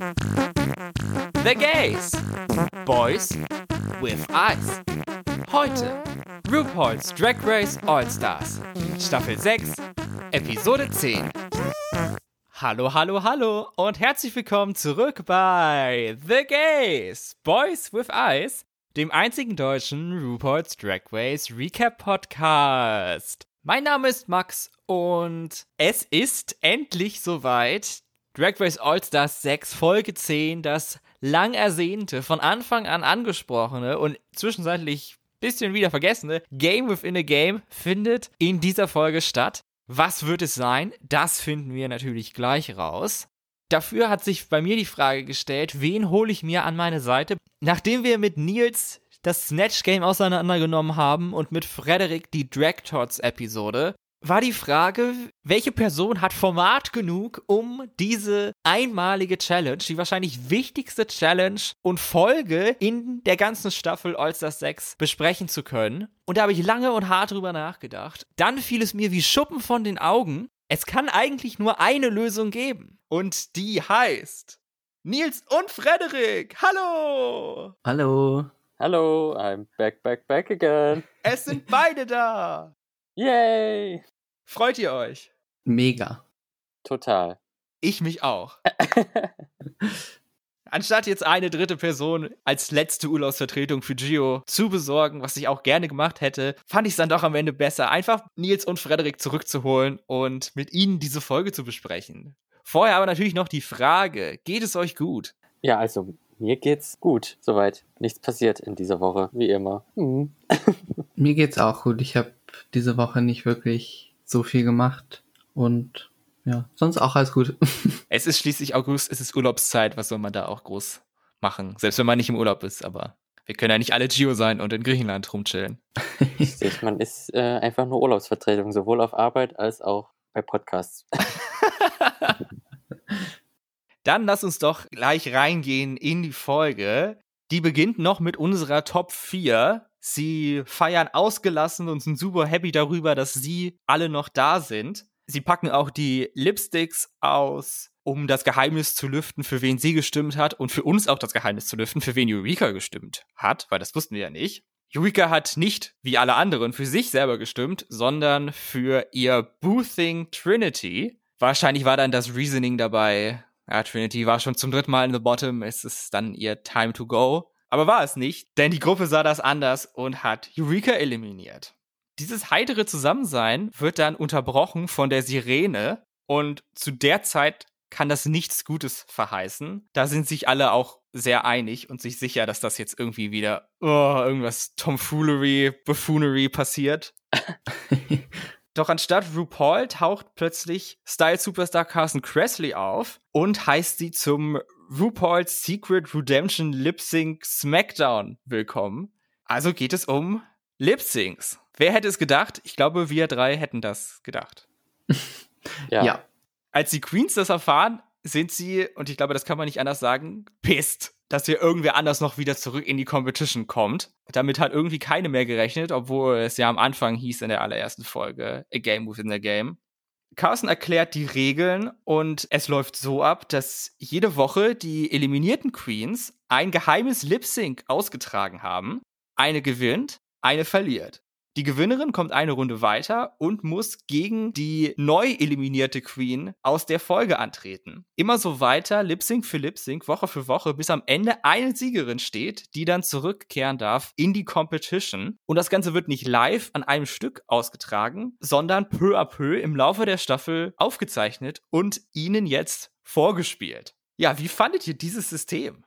The Gays. Boys with Eyes. Heute RuPaul's Drag Race All-Stars. Staffel 6, Episode 10. Hallo, hallo, hallo und herzlich willkommen zurück bei The Gays. Boys with Eyes, dem einzigen deutschen RuPaul's Drag Race Recap Podcast. Mein Name ist Max und es ist endlich soweit. Drag Race All Stars 6 Folge 10, das lang ersehnte, von Anfang an angesprochene und zwischenzeitlich bisschen wieder vergessene Game Within a Game findet in dieser Folge statt. Was wird es sein? Das finden wir natürlich gleich raus. Dafür hat sich bei mir die Frage gestellt, wen hole ich mir an meine Seite? Nachdem wir mit Nils das Snatch Game auseinandergenommen haben und mit Frederik die Drag Tots Episode, war die Frage, welche Person hat Format genug, um diese einmalige Challenge, die wahrscheinlich wichtigste Challenge und Folge in der ganzen Staffel All-Stars 6 besprechen zu können. Und da habe ich lange und hart drüber nachgedacht. Dann fiel es mir wie Schuppen von den Augen. Es kann eigentlich nur eine Lösung geben. Und die heißt Nils und Frederik. Hallo! Hallo! Hallo, I'm back, back, back again. Es sind beide da. Yay! Freut ihr euch? Mega. Total. Ich mich auch. Anstatt jetzt eine dritte Person als letzte Urlaubsvertretung für Gio zu besorgen, was ich auch gerne gemacht hätte, fand ich es dann doch am Ende besser, einfach Nils und Frederik zurückzuholen und mit ihnen diese Folge zu besprechen. Vorher aber natürlich noch die Frage, geht es euch gut? Ja, also mir geht's gut, soweit. Nichts passiert in dieser Woche, wie immer. Hm. Mir geht's auch gut. Ich habe diese Woche nicht wirklich so viel gemacht und ja, sonst auch alles gut. Es ist schließlich August, es ist Urlaubszeit, was soll man da auch groß machen? Selbst wenn man nicht im Urlaub ist, aber wir können ja nicht alle Gio sein und in Griechenland rumchillen. Richtig, man ist äh, einfach nur Urlaubsvertretung, sowohl auf Arbeit als auch bei Podcasts. Dann lass uns doch gleich reingehen in die Folge. Die beginnt noch mit unserer Top 4. Sie feiern ausgelassen und sind super happy darüber, dass sie alle noch da sind. Sie packen auch die Lipsticks aus, um das Geheimnis zu lüften, für wen sie gestimmt hat und für uns auch das Geheimnis zu lüften, für wen Eureka gestimmt hat, weil das wussten wir ja nicht. Eureka hat nicht, wie alle anderen, für sich selber gestimmt, sondern für ihr Boothing Trinity. Wahrscheinlich war dann das Reasoning dabei, ja, Trinity war schon zum dritten Mal in the Bottom, es ist dann ihr Time to Go. Aber war es nicht, denn die Gruppe sah das anders und hat Eureka eliminiert. Dieses heitere Zusammensein wird dann unterbrochen von der Sirene und zu der Zeit kann das nichts Gutes verheißen. Da sind sich alle auch sehr einig und sich sicher, dass das jetzt irgendwie wieder oh, irgendwas Tomfoolery, Buffoonery passiert. Doch anstatt RuPaul taucht plötzlich Style-Superstar Carson Kressley auf und heißt sie zum RuPaul's Secret Redemption Lip Sync Smackdown willkommen. Also geht es um Lip Syncs. Wer hätte es gedacht? Ich glaube, wir drei hätten das gedacht. Ja. ja. Als die Queens das erfahren, sind sie, und ich glaube, das kann man nicht anders sagen, pisst, dass hier irgendwer anders noch wieder zurück in die Competition kommt. Damit hat irgendwie keine mehr gerechnet, obwohl es ja am Anfang hieß in der allerersten Folge, a game within a game. Carson erklärt die Regeln und es läuft so ab, dass jede Woche die eliminierten Queens ein geheimes Lip Sync ausgetragen haben. Eine gewinnt, eine verliert. Die Gewinnerin kommt eine Runde weiter und muss gegen die neu eliminierte Queen aus der Folge antreten. Immer so weiter, Lip für Lip Woche für Woche, bis am Ende eine Siegerin steht, die dann zurückkehren darf in die Competition. Und das Ganze wird nicht live an einem Stück ausgetragen, sondern peu à peu im Laufe der Staffel aufgezeichnet und ihnen jetzt vorgespielt. Ja, wie fandet ihr dieses System?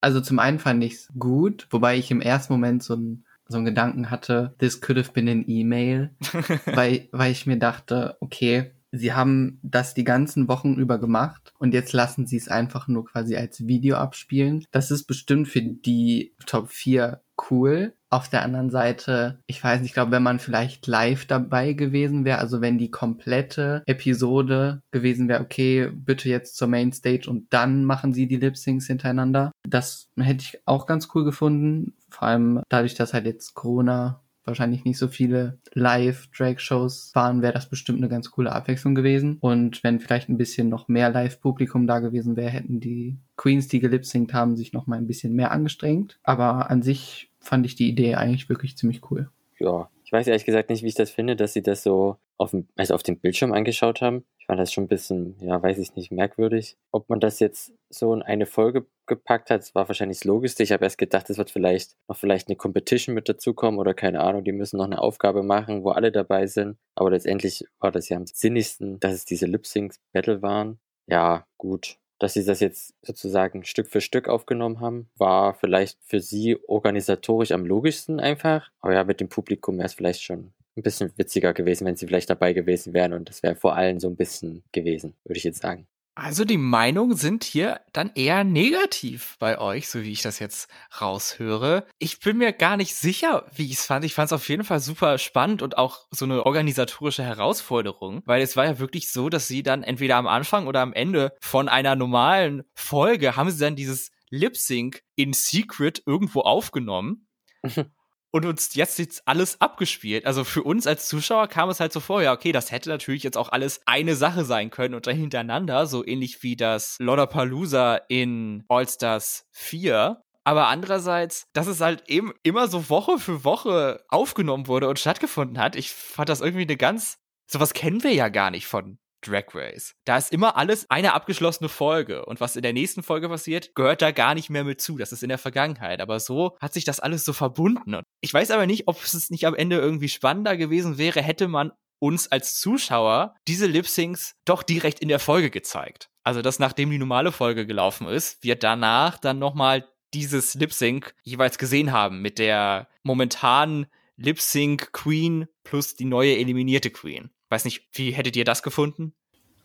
Also zum einen fand ich es gut, wobei ich im ersten Moment so ein so einen Gedanken hatte, this could have been an email, weil, weil ich mir dachte, okay, sie haben das die ganzen Wochen über gemacht und jetzt lassen sie es einfach nur quasi als Video abspielen. Das ist bestimmt für die Top 4 cool. Auf der anderen Seite, ich weiß nicht, ich glaube, wenn man vielleicht live dabei gewesen wäre, also wenn die komplette Episode gewesen wäre, okay, bitte jetzt zur Mainstage und dann machen sie die Lip Syncs hintereinander. Das hätte ich auch ganz cool gefunden. Vor allem dadurch, dass halt jetzt Corona wahrscheinlich nicht so viele Live-Drag-Shows waren, wäre das bestimmt eine ganz coole Abwechslung gewesen. Und wenn vielleicht ein bisschen noch mehr Live-Publikum da gewesen wäre, hätten die Queens, die gelipsingt haben, sich noch mal ein bisschen mehr angestrengt. Aber an sich fand ich die Idee eigentlich wirklich ziemlich cool. Ja, ich weiß ehrlich gesagt nicht, wie ich das finde, dass sie das so auf dem, also auf dem Bildschirm angeschaut haben. Ich fand das schon ein bisschen, ja, weiß ich nicht, merkwürdig. Ob man das jetzt so in eine Folge gepackt hat, war wahrscheinlich das Logischste. Ich habe erst gedacht, es wird vielleicht noch vielleicht eine Competition mit dazukommen oder keine Ahnung, die müssen noch eine Aufgabe machen, wo alle dabei sind. Aber letztendlich war das ja am sinnigsten, dass es diese Lip-Sync-Battle waren. Ja, gut dass sie das jetzt sozusagen Stück für Stück aufgenommen haben, war vielleicht für sie organisatorisch am logischsten einfach. Aber ja, mit dem Publikum wäre es vielleicht schon ein bisschen witziger gewesen, wenn sie vielleicht dabei gewesen wären und das wäre vor allem so ein bisschen gewesen, würde ich jetzt sagen. Also die Meinungen sind hier dann eher negativ bei euch, so wie ich das jetzt raushöre. Ich bin mir gar nicht sicher, wie ich es fand. Ich fand es auf jeden Fall super spannend und auch so eine organisatorische Herausforderung, weil es war ja wirklich so, dass sie dann entweder am Anfang oder am Ende von einer normalen Folge haben sie dann dieses Lip Sync in Secret irgendwo aufgenommen. und uns jetzt jetzt alles abgespielt. Also für uns als Zuschauer kam es halt so vor, ja, okay, das hätte natürlich jetzt auch alles eine Sache sein können und dann hintereinander, so ähnlich wie das Lollapalooza in All-Stars 4. Aber andererseits, dass es halt eben immer so Woche für Woche aufgenommen wurde und stattgefunden hat, ich fand das irgendwie eine ganz, sowas kennen wir ja gar nicht von Drag Race. Da ist immer alles eine abgeschlossene Folge. Und was in der nächsten Folge passiert, gehört da gar nicht mehr mit zu. Das ist in der Vergangenheit. Aber so hat sich das alles so verbunden. Und ich weiß aber nicht, ob es nicht am Ende irgendwie spannender gewesen wäre, hätte man uns als Zuschauer diese Lip-Syncs doch direkt in der Folge gezeigt. Also, dass nachdem die normale Folge gelaufen ist, wir danach dann nochmal dieses Lip-Sync jeweils gesehen haben mit der momentanen Lip-Sync Queen plus die neue eliminierte Queen. Weiß nicht, wie hättet ihr das gefunden?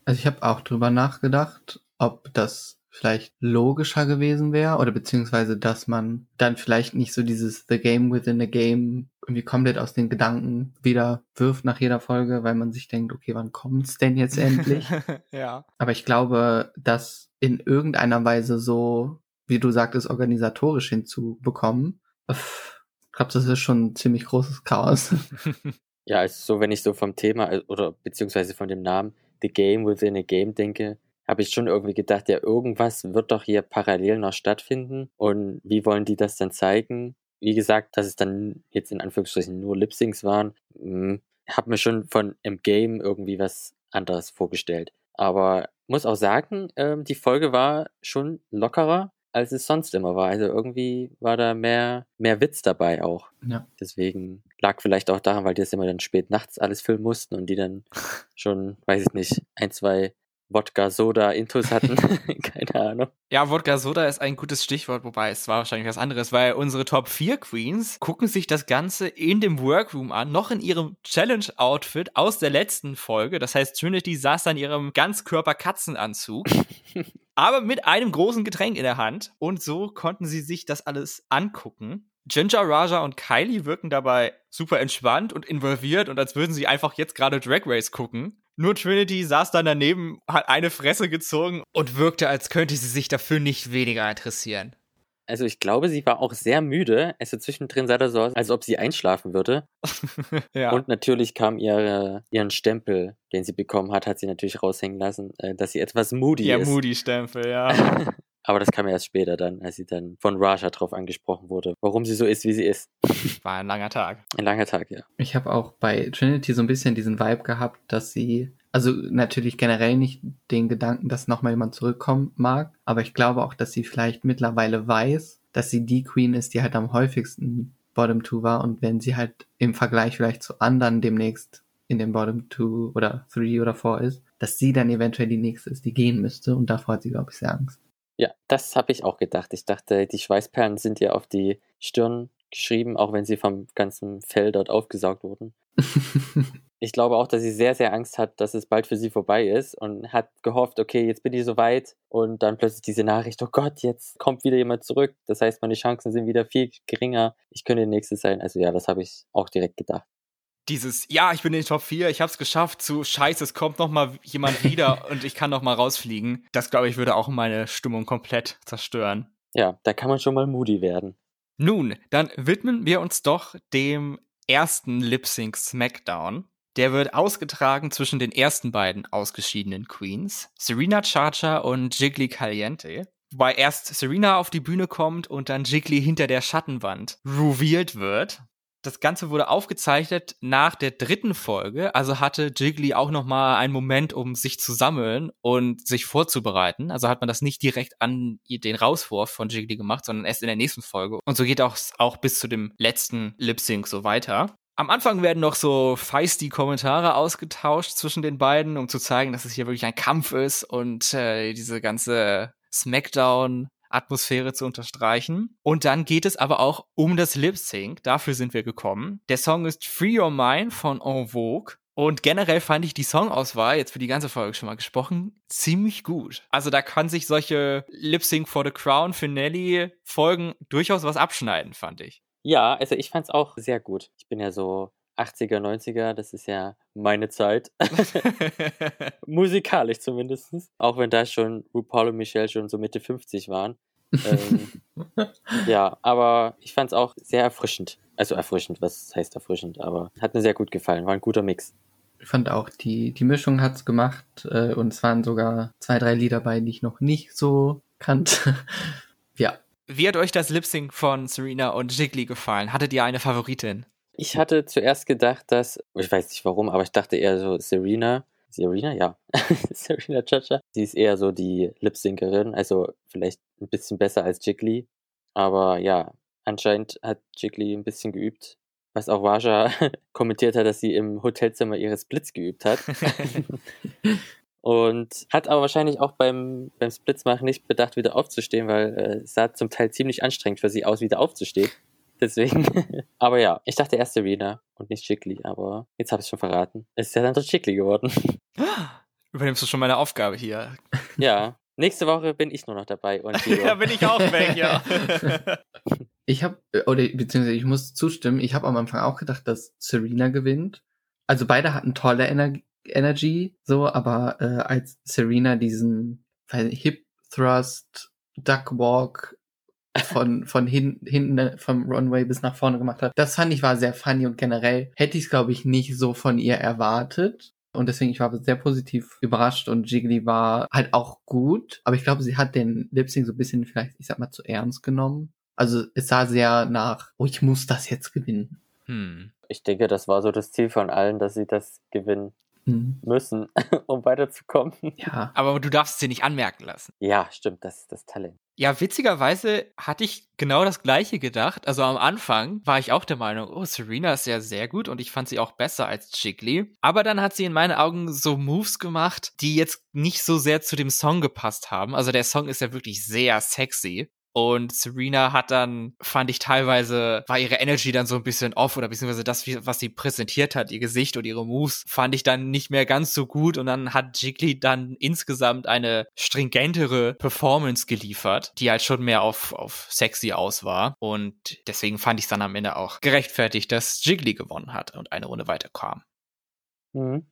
Also ich habe auch drüber nachgedacht, ob das vielleicht logischer gewesen wäre oder beziehungsweise, dass man dann vielleicht nicht so dieses The Game within a Game irgendwie komplett aus den Gedanken wieder wirft nach jeder Folge, weil man sich denkt, okay, wann kommt's denn jetzt endlich? ja. Aber ich glaube, das in irgendeiner Weise so, wie du sagtest, organisatorisch hinzubekommen, ich glaube, das ist schon ein ziemlich großes Chaos. Ja, also so, wenn ich so vom Thema äh, oder beziehungsweise von dem Namen The Game Within a Game denke, habe ich schon irgendwie gedacht, ja, irgendwas wird doch hier parallel noch stattfinden. Und wie wollen die das dann zeigen? Wie gesagt, dass es dann jetzt in Anführungsstrichen nur Lip-Syncs waren, hm, habe mir schon von im Game irgendwie was anderes vorgestellt. Aber muss auch sagen, ähm, die Folge war schon lockerer als es sonst immer war. Also irgendwie war da mehr, mehr Witz dabei auch. Ja. Deswegen lag vielleicht auch daran, weil die das immer dann spät nachts alles filmen mussten und die dann schon, weiß ich nicht, ein, zwei Wodka-Soda-Intus hatten. Keine Ahnung. Ja, Wodka-Soda ist ein gutes Stichwort, wobei es war wahrscheinlich was anderes, weil unsere Top 4 Queens gucken sich das Ganze in dem Workroom an, noch in ihrem Challenge-Outfit aus der letzten Folge. Das heißt, Trinity saß dann in ihrem Ganzkörper-Katzenanzug. aber mit einem großen Getränk in der Hand. Und so konnten sie sich das alles angucken. Ginger, Raja und Kylie wirken dabei super entspannt und involviert und als würden sie einfach jetzt gerade Drag Race gucken. Nur Trinity saß dann daneben, hat eine Fresse gezogen und wirkte, als könnte sie sich dafür nicht weniger interessieren. Also ich glaube, sie war auch sehr müde. Also zwischendrin sah das so aus, als ob sie einschlafen würde. ja. Und natürlich kam ihr, ihren Stempel, den sie bekommen hat, hat sie natürlich raushängen lassen, äh, dass sie etwas moody ja, ist. Ja, Moody-Stempel, ja. Aber das kam erst später dann, als sie dann von Raja drauf angesprochen wurde, warum sie so ist, wie sie ist. War ein langer Tag. Ein langer Tag, ja. Ich habe auch bei Trinity so ein bisschen diesen Vibe gehabt, dass sie also natürlich generell nicht den Gedanken, dass nochmal jemand zurückkommen mag, aber ich glaube auch, dass sie vielleicht mittlerweile weiß, dass sie die Queen ist, die halt am häufigsten Bottom 2 war und wenn sie halt im Vergleich vielleicht zu anderen demnächst in dem Bottom 2 oder 3 oder 4 ist, dass sie dann eventuell die nächste ist, die gehen müsste und davor hat sie, glaube ich, sehr Angst. Ja, das habe ich auch gedacht. Ich dachte, die Schweißperlen sind ihr auf die Stirn geschrieben, auch wenn sie vom ganzen Fell dort aufgesaugt wurden. ich glaube auch, dass sie sehr, sehr Angst hat, dass es bald für sie vorbei ist und hat gehofft, okay, jetzt bin ich soweit und dann plötzlich diese Nachricht, oh Gott, jetzt kommt wieder jemand zurück. Das heißt, meine Chancen sind wieder viel geringer. Ich könnte der Nächste sein. Also ja, das habe ich auch direkt gedacht. Dieses, ja, ich bin in den Top 4, ich habe es geschafft, zu scheiße, es kommt noch mal jemand wieder und ich kann noch mal rausfliegen. Das, glaube ich, würde auch meine Stimmung komplett zerstören. Ja, da kann man schon mal moody werden. Nun, dann widmen wir uns doch dem ersten Lip Sync Smackdown. Der wird ausgetragen zwischen den ersten beiden ausgeschiedenen Queens, Serena Chacha und Jiggly Caliente. Wobei erst Serena auf die Bühne kommt und dann Jiggly hinter der Schattenwand revealed wird. Das Ganze wurde aufgezeichnet nach der dritten Folge, also hatte Jiggly auch noch mal einen Moment, um sich zu sammeln und sich vorzubereiten. Also hat man das nicht direkt an den Rauswurf von Jiggly gemacht, sondern erst in der nächsten Folge. Und so geht auch, auch bis zu dem letzten Lip Sync so weiter. Am Anfang werden noch so feisty Kommentare ausgetauscht zwischen den beiden, um zu zeigen, dass es hier wirklich ein Kampf ist und äh, diese ganze Smackdown Atmosphäre zu unterstreichen. Und dann geht es aber auch um das Lip Sync. Dafür sind wir gekommen. Der Song ist Free Your Mind von En Vogue. Und generell fand ich die Songauswahl, jetzt für die ganze Folge schon mal gesprochen, ziemlich gut. Also da kann sich solche Lip Sync for the Crown Finale Folgen durchaus was abschneiden, fand ich. Ja, also ich fand's auch sehr gut. Ich bin ja so 80er, 90er, das ist ja meine Zeit. Musikalisch zumindest. Auch wenn da schon RuPaul und Michelle schon so Mitte 50 waren. ähm, ja, aber ich fand's auch sehr erfrischend. Also erfrischend, was heißt erfrischend, aber hat mir sehr gut gefallen. War ein guter Mix. Ich fand auch, die, die Mischung hat's gemacht äh, und es waren sogar zwei, drei Lieder bei, die ich noch nicht so kannte. ja. Wie hat euch das Lip Sync von Serena und Jiggly gefallen? Hattet ihr eine Favoritin? Ich hatte zuerst gedacht, dass, ich weiß nicht warum, aber ich dachte eher so Serena. Serena, ja. Serena Chacha. Sie ist eher so die Lip-Syncerin, also vielleicht ein bisschen besser als Jiggly. Aber ja, anscheinend hat Jiggly ein bisschen geübt. Was auch Vaja kommentiert hat, dass sie im Hotelzimmer ihres Splits geübt hat. Und hat aber wahrscheinlich auch beim, beim Splitsmachen nicht bedacht, wieder aufzustehen, weil äh, es sah zum Teil ziemlich anstrengend für sie aus, wieder aufzustehen. Deswegen. aber ja, ich dachte erst Serena und nicht Chickly, aber jetzt habe ich schon verraten. Es ist ja dann doch Chickly geworden. Übernimmst du schon meine Aufgabe hier? Ja. Nächste Woche bin ich nur noch dabei und ja, bin ich auch weg, ja. ich habe oder beziehungsweise ich muss zustimmen. Ich habe am Anfang auch gedacht, dass Serena gewinnt. Also beide hatten tolle Energie Energy, so, aber äh, als Serena diesen Hip Thrust, Duck Walk von, von hin, hinten vom Runway bis nach vorne gemacht hat, das fand ich war sehr funny und generell hätte ich es, glaube ich, nicht so von ihr erwartet. Und deswegen, ich war sehr positiv überrascht und Jiggly war halt auch gut. Aber ich glaube, sie hat den Lip Sync so ein bisschen vielleicht, ich sag mal, zu ernst genommen. Also es sah sehr nach, oh, ich muss das jetzt gewinnen. Hm. Ich denke, das war so das Ziel von allen, dass sie das gewinnen mhm. müssen, um weiterzukommen. Ja. Aber du darfst sie nicht anmerken lassen. Ja, stimmt, das ist das Talent. Ja, witzigerweise hatte ich genau das gleiche gedacht. Also am Anfang war ich auch der Meinung, oh, Serena ist ja sehr gut und ich fand sie auch besser als Jiggly. Aber dann hat sie in meinen Augen so Moves gemacht, die jetzt nicht so sehr zu dem Song gepasst haben. Also der Song ist ja wirklich sehr sexy. Und Serena hat dann, fand ich teilweise, war ihre Energy dann so ein bisschen off oder beziehungsweise das, was sie präsentiert hat, ihr Gesicht und ihre Moves, fand ich dann nicht mehr ganz so gut. Und dann hat Jiggly dann insgesamt eine stringentere Performance geliefert, die halt schon mehr auf, auf sexy aus war. Und deswegen fand ich es dann am Ende auch gerechtfertigt, dass Jiggly gewonnen hat und eine Runde weiterkam. Mhm.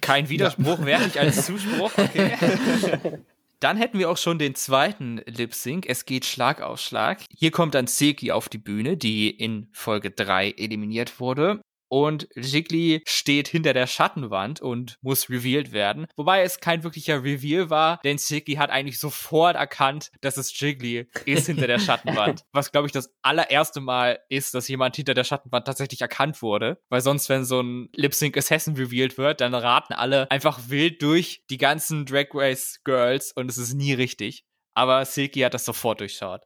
Kein Widerspruch, ja. wäre nicht als Zuspruch. Okay. Dann hätten wir auch schon den zweiten Lip Sync. Es geht Schlag auf Schlag. Hier kommt dann Seki auf die Bühne, die in Folge 3 eliminiert wurde und Jiggly steht hinter der Schattenwand und muss revealed werden. Wobei es kein wirklicher Reveal war, denn Jiggly hat eigentlich sofort erkannt, dass es Jiggly ist hinter der Schattenwand. Was, glaube ich, das allererste Mal ist, dass jemand hinter der Schattenwand tatsächlich erkannt wurde. Weil sonst, wenn so ein Lip Sync Assassin revealed wird, dann raten alle einfach wild durch die ganzen Drag Race Girls und es ist nie richtig. Aber Silky hat das sofort durchschaut.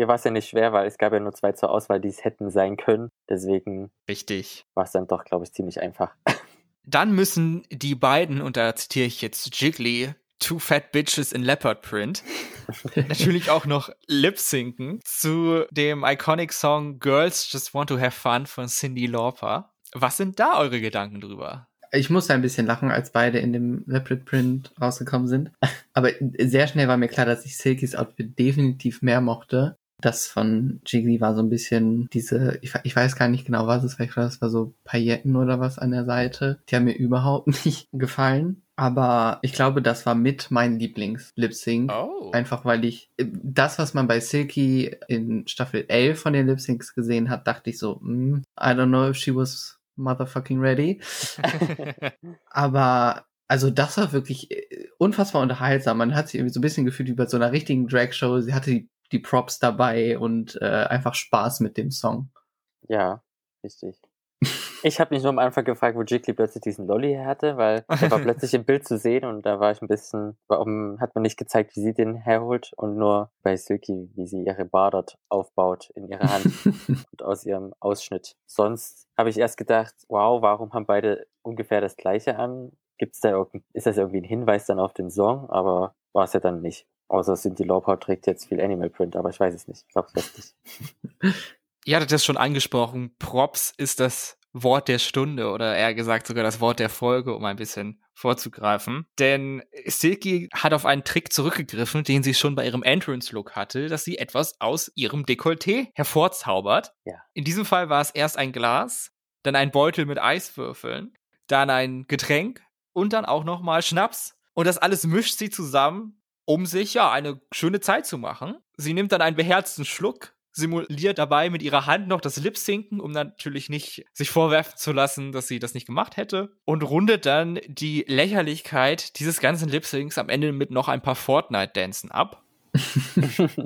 Hier war es ja nicht schwer, weil es gab ja nur zwei zur Auswahl, die es hätten sein können. Deswegen Richtig. war es dann doch, glaube ich, ziemlich einfach. Dann müssen die beiden, und da zitiere ich jetzt Jiggly, Two Fat Bitches in Leopard Print, natürlich auch noch lip-sinken zu dem iconic Song Girls Just Want to Have Fun von Cindy Lauper. Was sind da eure Gedanken drüber? Ich musste ein bisschen lachen, als beide in dem Leopard Print rausgekommen sind. Aber sehr schnell war mir klar, dass ich Silkys Outfit definitiv mehr mochte. Das von Jiggly war so ein bisschen diese, ich, ich weiß gar nicht genau, was es war. Ich glaube, das war so Pailletten oder was an der Seite. Die haben mir überhaupt nicht gefallen. Aber ich glaube, das war mit mein Lieblings-Lip-Sync. Oh. Einfach weil ich das, was man bei Silky in Staffel 11 von den Lip-Syncs gesehen hat, dachte ich so, mm, I don't know if she was motherfucking ready. Aber also das war wirklich äh, unfassbar unterhaltsam. Man hat sich irgendwie so ein bisschen gefühlt wie bei so einer richtigen Drag-Show. Sie hatte die, die Props dabei und äh, einfach Spaß mit dem Song. Ja, richtig. Ich habe mich nur am Anfang gefragt, wo Jiggly plötzlich diesen Lolly her hatte, weil er war plötzlich im Bild zu sehen und da war ich ein bisschen, warum hat man nicht gezeigt, wie sie den herholt und nur bei Silky, wie sie ihre Bar dort aufbaut in ihrer Hand und aus ihrem Ausschnitt. Sonst habe ich erst gedacht, wow, warum haben beide ungefähr das gleiche an? Gibt's da ist das irgendwie ein Hinweis dann auf den Song? Aber war es ja dann nicht. Außer Cindy Lauper trägt jetzt viel Animal Print, aber ich weiß es nicht. Ich glaube es nicht. Ihr hattet das schon angesprochen. Props ist das Wort der Stunde oder eher gesagt sogar das Wort der Folge, um ein bisschen vorzugreifen. Denn Silky hat auf einen Trick zurückgegriffen, den sie schon bei ihrem Entrance-Look hatte, dass sie etwas aus ihrem Dekolleté hervorzaubert. Ja. In diesem Fall war es erst ein Glas, dann ein Beutel mit Eiswürfeln, dann ein Getränk und dann auch nochmal Schnaps. Und das alles mischt sie zusammen, um sich ja eine schöne Zeit zu machen. Sie nimmt dann einen beherzten Schluck, simuliert dabei mit ihrer Hand noch das Lip-Sinken, um natürlich nicht sich vorwerfen zu lassen, dass sie das nicht gemacht hätte. Und rundet dann die Lächerlichkeit dieses ganzen Lip-Syncs am Ende mit noch ein paar Fortnite-Dancen ab.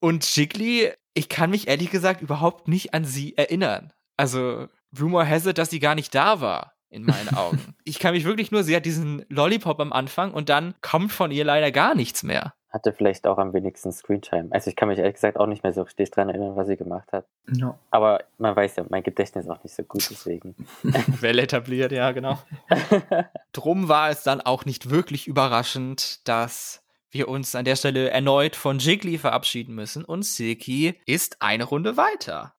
Und Jiggly, ich kann mich ehrlich gesagt überhaupt nicht an sie erinnern. Also, Rumor has it, dass sie gar nicht da war, in meinen Augen. ich kann mich wirklich nur, sie hat diesen Lollipop am Anfang und dann kommt von ihr leider gar nichts mehr. Hatte vielleicht auch am wenigsten Screentime. Also ich kann mich ehrlich gesagt auch nicht mehr so richtig dran erinnern, was sie gemacht hat. No. Aber man weiß ja, mein Gedächtnis ist auch nicht so gut, deswegen. Well etabliert, ja, genau. Drum war es dann auch nicht wirklich überraschend, dass wir uns an der Stelle erneut von Jiggly verabschieden müssen und Silky ist eine Runde weiter.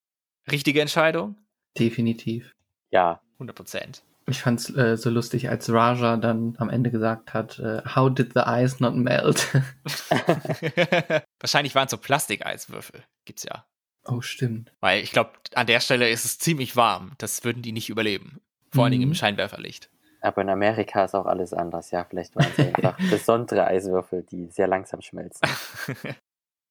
Richtige Entscheidung? Definitiv. ja, 100 Prozent. Ich fand's äh, so lustig, als Raja dann am Ende gesagt hat, äh, How did the ice not melt? Wahrscheinlich waren es so Plastikeiswürfel. Gibt's ja. oh, stimmt. Weil ich glaube, an der Stelle ist es ziemlich warm. Das würden die nicht überleben. Vor allen Dingen im Mhm. Scheinwerferlicht. aber in Amerika ist auch alles anders. Ja, vielleicht waren es einfach besondere Eiswürfel, die sehr langsam schmelzen.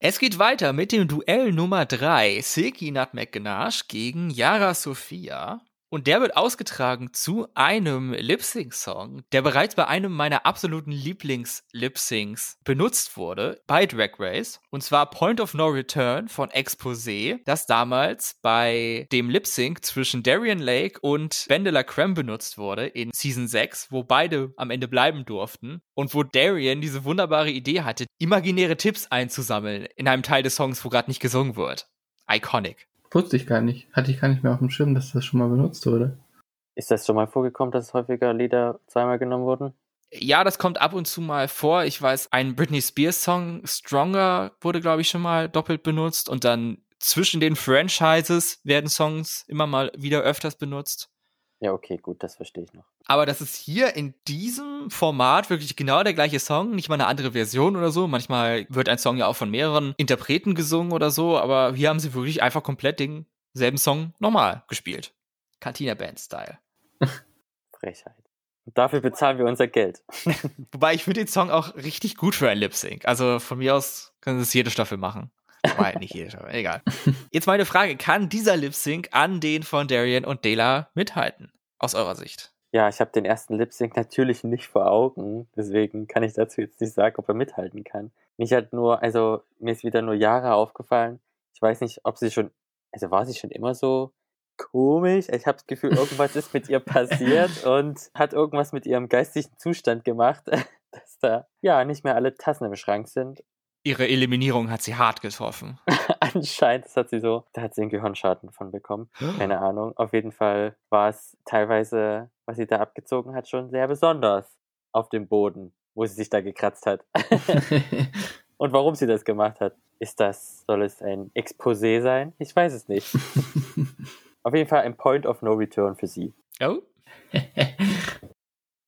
Es geht weiter mit dem Duell Nummer 3. Silky Nutmeg Ganache gegen Yara Sophia. Und der wird ausgetragen zu einem Lip-Sync-Song, der bereits bei einem meiner absoluten Lieblings-Lip-Syncs benutzt wurde, bei Drag Race. Und zwar Point of No Return von Exposé, das damals bei dem Lip-Sync zwischen Darian Lake und Vendela Creme benutzt wurde in Season 6, wo beide am Ende bleiben durften. Und wo Darian diese wunderbare Idee hatte, imaginäre Tipps einzusammeln in einem Teil des Songs, wo gerade nicht gesungen wird. Iconic. Wusste ich gar nicht. Hatte ich gar nicht mehr auf dem Schirm, dass das schon mal benutzt wurde. Ist das schon mal vorgekommen, dass häufiger Lieder zweimal genommen wurden? Ja, das kommt ab und zu mal vor. Ich weiß, ein Britney Spears Song Stronger wurde, glaube ich, schon mal doppelt benutzt und dann zwischen den Franchises werden Songs immer mal wieder öfters benutzt. Ja, okay, gut, das verstehe ich noch. Aber das ist hier in diesem Format wirklich genau der gleiche Song, nicht mal eine andere Version oder so. Manchmal wird ein Song ja auch von mehreren Interpreten gesungen oder so, aber hier haben sie wirklich einfach komplett den selben Song nochmal gespielt. Cantina Band Style. Frechheit. Und dafür bezahlen wir unser Geld. Wobei ich finde den Song auch richtig gut für ein Lip Sync. Also von mir aus können sie es jede Staffel machen. Wobei, nicht jede Staffel, egal. Jetzt meine Frage, kann dieser Lip Sync an den von Darian und Dela mithalten? Aus eurer Sicht? Ja, ich habe den ersten Lip Sync natürlich nicht vor Augen, deswegen kann ich dazu jetzt nicht sagen, ob er mithalten kann. Mich hat nur, also mir ist wieder nur Jahre aufgefallen. Ich weiß nicht, ob sie schon, also war sie schon immer so komisch. Ich habe das Gefühl, irgendwas ist mit ihr passiert und hat irgendwas mit ihrem geistigen Zustand gemacht, dass da ja nicht mehr alle Tassen im Schrank sind. Ihre Eliminierung hat sie hart getroffen. Anscheinend, das hat sie so, da hat sie einen Gehirnschaden von bekommen. Keine Ahnung. Auf jeden Fall war es teilweise, was sie da abgezogen hat, schon sehr besonders auf dem Boden, wo sie sich da gekratzt hat. Und warum sie das gemacht hat. Ist das, soll es ein Exposé sein? Ich weiß es nicht. Auf jeden Fall ein Point of No Return für sie. Oh?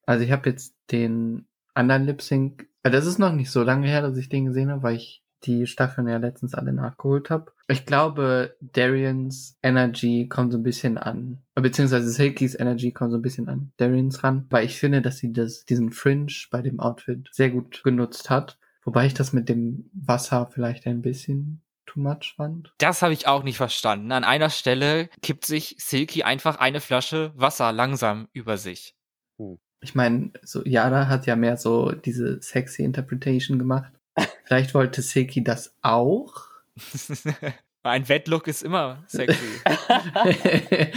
also ich habe jetzt den anderen Lip Sync, das ist noch nicht so lange her, dass ich den gesehen habe, weil ich die Staffeln ja letztens alle nachgeholt habe. Ich glaube, Darians Energy kommt so ein bisschen an, beziehungsweise Silkys Energy kommt so ein bisschen an Darians ran, weil ich finde, dass sie das, diesen Fringe bei dem Outfit sehr gut genutzt hat. Wobei ich das mit dem Wasser vielleicht ein bisschen too much fand. Das habe ich auch nicht verstanden. An einer Stelle kippt sich Silky einfach eine Flasche Wasser langsam über sich. Ich meine, so Yara hat ja mehr so diese sexy Interpretation gemacht. Vielleicht wollte Silky das auch. Ein Wettlook ist immer sexy.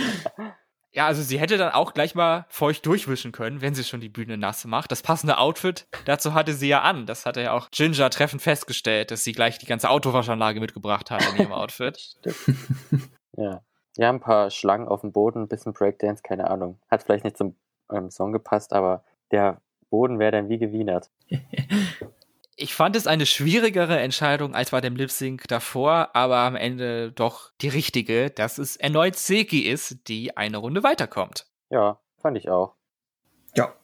ja, also sie hätte dann auch gleich mal feucht durchwischen können, wenn sie schon die Bühne nass macht. Das passende Outfit, dazu hatte sie ja an. Das hatte ja auch Ginger treffend festgestellt, dass sie gleich die ganze Autowaschanlage mitgebracht hat in ihrem Outfit. ja. Ja, ein paar Schlangen auf dem Boden, ein bisschen Breakdance, keine Ahnung. Hat vielleicht nicht zum ähm, Song gepasst, aber der Boden wäre dann wie gewienert. Ich fand es eine schwierigere Entscheidung als bei dem Lip Sync davor, aber am Ende doch die richtige, dass es erneut Seki ist, die eine Runde weiterkommt. Ja, fand ich auch. Ja.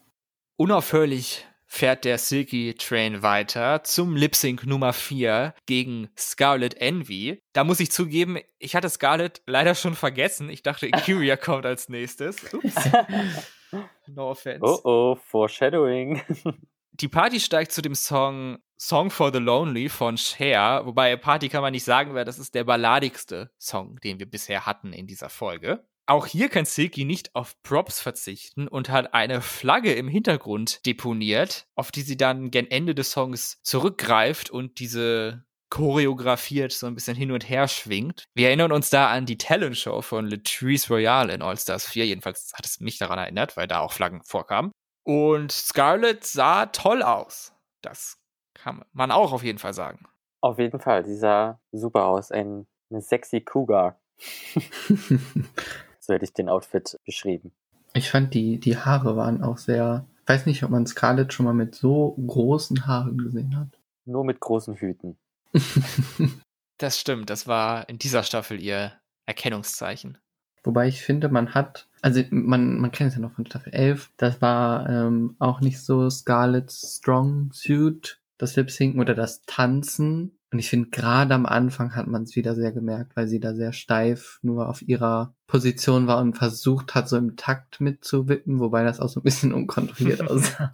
Unaufhörlich fährt der Silky Train weiter zum Lip Sync Nummer 4 gegen Scarlet Envy. Da muss ich zugeben, ich hatte Scarlet leider schon vergessen. Ich dachte, Curia kommt als nächstes. Ups. No offense. Oh oh, Foreshadowing. Die Party steigt zu dem Song Song for the Lonely von Cher, wobei Party kann man nicht sagen, weil das ist der balladigste Song, den wir bisher hatten in dieser Folge. Auch hier kann Silky nicht auf Props verzichten und hat eine Flagge im Hintergrund deponiert, auf die sie dann gen Ende des Songs zurückgreift und diese choreografiert so ein bisschen hin und her schwingt. Wir erinnern uns da an die Talent-Show von Latrice Royale in All Stars 4. Jedenfalls hat es mich daran erinnert, weil da auch Flaggen vorkamen. Und Scarlett sah toll aus. Das kann man auch auf jeden Fall sagen. Auf jeden Fall, sie sah super aus. Ein, eine sexy Cougar. so hätte ich den Outfit beschrieben. Ich fand, die, die Haare waren auch sehr. Ich weiß nicht, ob man Scarlett schon mal mit so großen Haaren gesehen hat. Nur mit großen Hüten. das stimmt, das war in dieser Staffel ihr Erkennungszeichen. Wobei ich finde, man hat, also man, man kennt es ja noch von Staffel 11, das war ähm, auch nicht so Scarlett's Strong Suit, das Lip-Sinken oder das Tanzen. Und ich finde, gerade am Anfang hat man es wieder sehr gemerkt, weil sie da sehr steif nur auf ihrer Position war und versucht hat, so im Takt mitzuwippen, wobei das auch so ein bisschen unkontrolliert aussah.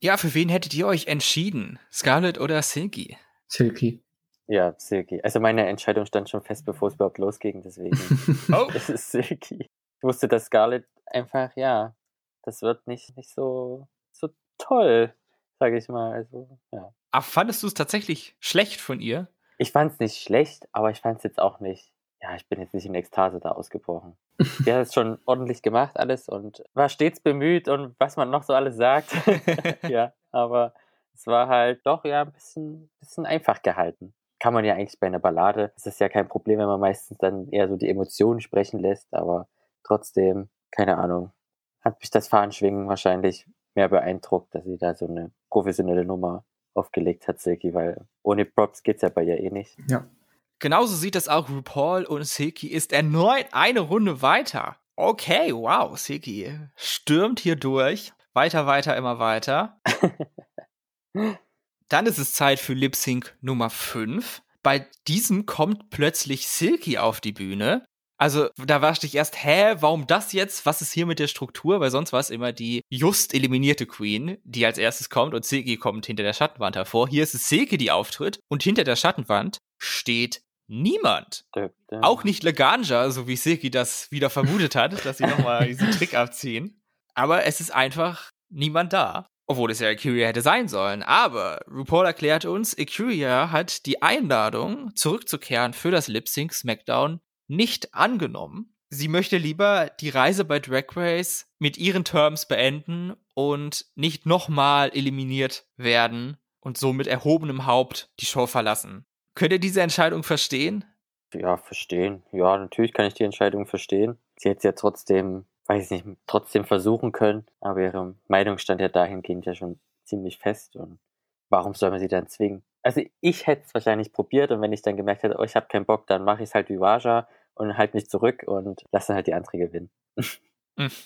Ja, für wen hättet ihr euch entschieden? Scarlett oder Silky? Silky. Ja, Silky. Also meine Entscheidung stand schon fest, bevor es überhaupt losging, deswegen. oh. Es ist Silky. Ich wusste, dass Scarlett einfach, ja, das wird nicht, nicht so, so toll, sage ich mal. Also, ja. Aber fandest du es tatsächlich schlecht von ihr? Ich fand es nicht schlecht, aber ich fand es jetzt auch nicht. Ja, ich bin jetzt nicht in Ekstase da ausgebrochen. Die hat es schon ordentlich gemacht, alles und war stets bemüht und was man noch so alles sagt. ja, aber es war halt doch ja ein bisschen, bisschen einfach gehalten. Kann man ja eigentlich bei einer Ballade. Es ist ja kein Problem, wenn man meistens dann eher so die Emotionen sprechen lässt, aber trotzdem, keine Ahnung, hat mich das Fahnenschwingen wahrscheinlich mehr beeindruckt, dass sie da so eine professionelle Nummer aufgelegt hat, Silky, weil ohne Props geht's ja bei ihr eh nicht. Ja. Genauso sieht das auch RuPaul und Silky ist erneut eine Runde weiter. Okay, wow, Silky stürmt hier durch. Weiter, weiter, immer weiter. Dann ist es Zeit für Lip Sync Nummer 5. Bei diesem kommt plötzlich Silky auf die Bühne. Also, da war ich erst, hä, warum das jetzt? Was ist hier mit der Struktur? Weil sonst war es immer die just eliminierte Queen, die als erstes kommt und Silky kommt hinter der Schattenwand hervor. Hier ist es Silky, die auftritt und hinter der Schattenwand steht niemand. Auch nicht Leganja, so wie Silky das wieder vermutet hat, dass sie nochmal diesen Trick abziehen. Aber es ist einfach niemand da. Obwohl es ja Akuria hätte sein sollen. Aber RuPaul erklärt uns, Akuria hat die Einladung, zurückzukehren für das Lip Sync SmackDown nicht angenommen. Sie möchte lieber die Reise bei Drag Race mit ihren Terms beenden und nicht nochmal eliminiert werden und so mit erhobenem Haupt die Show verlassen. Könnt ihr diese Entscheidung verstehen? Ja, verstehen. Ja, natürlich kann ich die Entscheidung verstehen. Sie hätte ja trotzdem weiß nicht, trotzdem versuchen können, aber ihre Meinung stand ja dahingehend ja schon ziemlich fest und warum soll man sie dann zwingen? Also ich hätte es wahrscheinlich probiert und wenn ich dann gemerkt hätte, oh, ich habe keinen Bock, dann mache ich es halt wie Vaja und halt nicht zurück und lasse dann halt die andere gewinnen.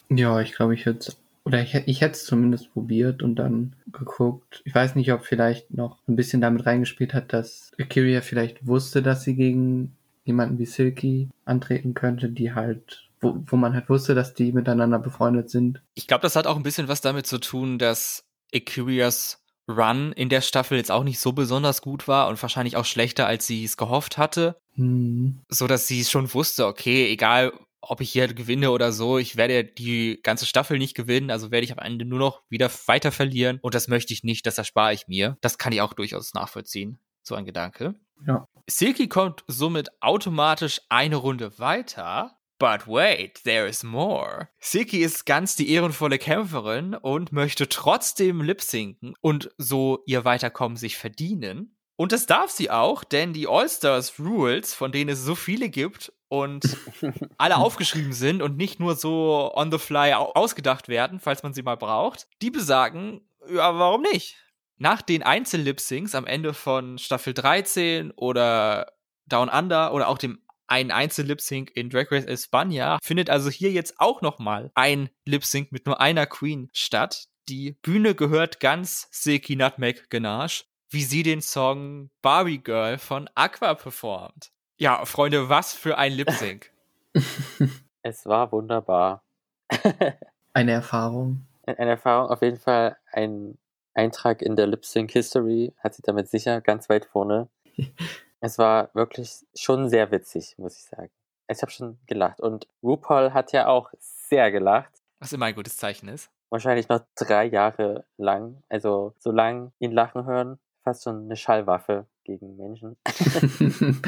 Ja, ich glaube, ich hätte es Oder ich, ich hätte es zumindest probiert und dann geguckt. Ich weiß nicht, ob vielleicht noch ein bisschen damit reingespielt hat, dass Akiria vielleicht wusste, dass sie gegen jemanden wie Silky antreten könnte, die halt, wo, wo man halt wusste, dass die miteinander befreundet sind. Ich glaube, das hat auch ein bisschen was damit zu tun, dass Akirias Run in der Staffel jetzt auch nicht so besonders gut war und wahrscheinlich auch schlechter, als sie es gehofft hatte. Hm. So dass sie schon wusste, okay, egal ob ich hier gewinne oder so, ich werde die ganze Staffel nicht gewinnen, also werde ich am Ende nur noch wieder weiter verlieren und das möchte ich nicht, das erspare ich mir. Das kann ich auch durchaus nachvollziehen, so ein Gedanke. Ja. Silky kommt somit automatisch eine Runde weiter. But wait, there is more. Silky ist ganz die ehrenvolle Kämpferin und möchte trotzdem lip-sinken und so ihr Weiterkommen sich verdienen. Und das darf sie auch, denn die All-Stars Rules, von denen es so viele gibt und alle aufgeschrieben sind und nicht nur so on the fly ausgedacht werden, falls man sie mal braucht, die besagen, ja, warum nicht? Nach den Einzel-Lip-Syncs am Ende von Staffel 13 oder Down Under oder auch dem einen Einzel-Lip-Sync in Drag Race España findet also hier jetzt auch nochmal ein Lip-Sync mit nur einer Queen statt. Die Bühne gehört ganz Silky Nutmeg Ganache, wie sie den Song Barbie Girl von Aqua performt. Ja, Freunde, was für ein Lip-Sync. es war wunderbar. eine Erfahrung. Eine Erfahrung, auf jeden Fall ein Eintrag in der Lip-Sync History, hat sie damit sicher ganz weit vorne. Es war wirklich schon sehr witzig, muss ich sagen. Ich habe schon gelacht. Und RuPaul hat ja auch sehr gelacht. Was immer ein gutes Zeichen ist. Wahrscheinlich noch drei Jahre lang. Also so lang ihn lachen hören, fast schon eine Schallwaffe gegen Menschen.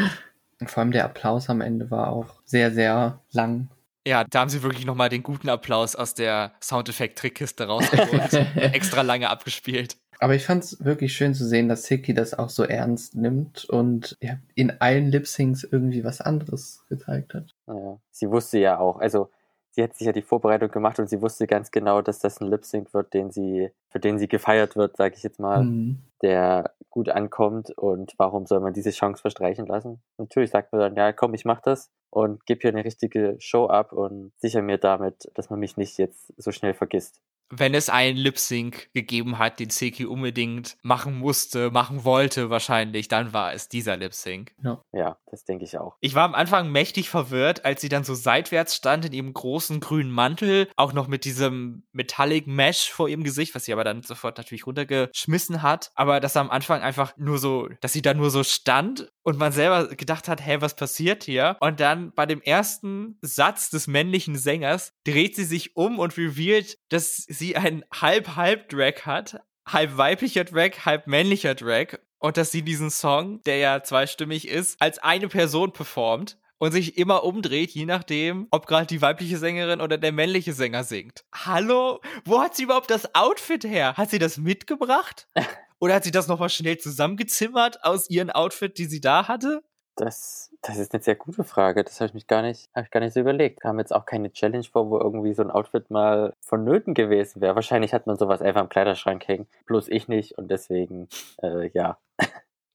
Vor allem der Applaus am Ende war auch sehr, sehr lang. Ja, da haben sie wirklich nochmal den guten Applaus aus der Soundeffekt-Trickkiste rausgeholt. extra lange abgespielt. Aber ich fand es wirklich schön zu sehen, dass Siki das auch so ernst nimmt und ja, in allen Lip-Syncs irgendwie was anderes gezeigt hat. Ja, sie wusste ja auch, also sie hat sich ja die Vorbereitung gemacht und sie wusste ganz genau, dass das ein Lip-Sync wird, den sie, für den sie gefeiert wird, sage ich jetzt mal, mhm. der gut ankommt und warum soll man diese Chance verstreichen lassen? Natürlich sagt man dann, ja komm, ich mach das und gebe hier eine richtige Show ab und sichere mir damit, dass man mich nicht jetzt so schnell vergisst wenn es einen Lip Sync gegeben hat, den Seki unbedingt machen musste, machen wollte wahrscheinlich, dann war es dieser Lip Sync. Ja, ja das denke ich auch. Ich war am Anfang mächtig verwirrt, als sie dann so seitwärts stand in ihrem großen grünen Mantel, auch noch mit diesem Metallic Mesh vor ihrem Gesicht, was sie aber dann sofort natürlich runtergeschmissen hat. Aber dass am Anfang einfach nur so, dass sie da nur so stand und man selber gedacht hat, hä, was passiert hier? Und dann bei dem ersten Satz des männlichen Sängers dreht sie sich um und revealed, dass sie einen Halb-Halb-Drag hat. Halb weiblicher Drag, halb männlicher Drag. Und dass sie diesen Song, der ja zweistimmig ist, als eine Person performt und sich immer umdreht, je nachdem, ob gerade die weibliche Sängerin oder der männliche Sänger singt. Hallo? Wo hat sie überhaupt das Outfit her? Hat sie das mitgebracht? Oder hat sie das nochmal schnell zusammengezimmert aus ihrem Outfit, die sie da hatte? Das, das ist eine sehr gute Frage. Das habe ich mich gar nicht, habe ich gar nicht so überlegt. Kam jetzt auch keine Challenge vor, wo irgendwie so ein Outfit mal vonnöten gewesen wäre. Wahrscheinlich hat man sowas einfach im Kleiderschrank hängen. Bloß ich nicht und deswegen, äh, ja.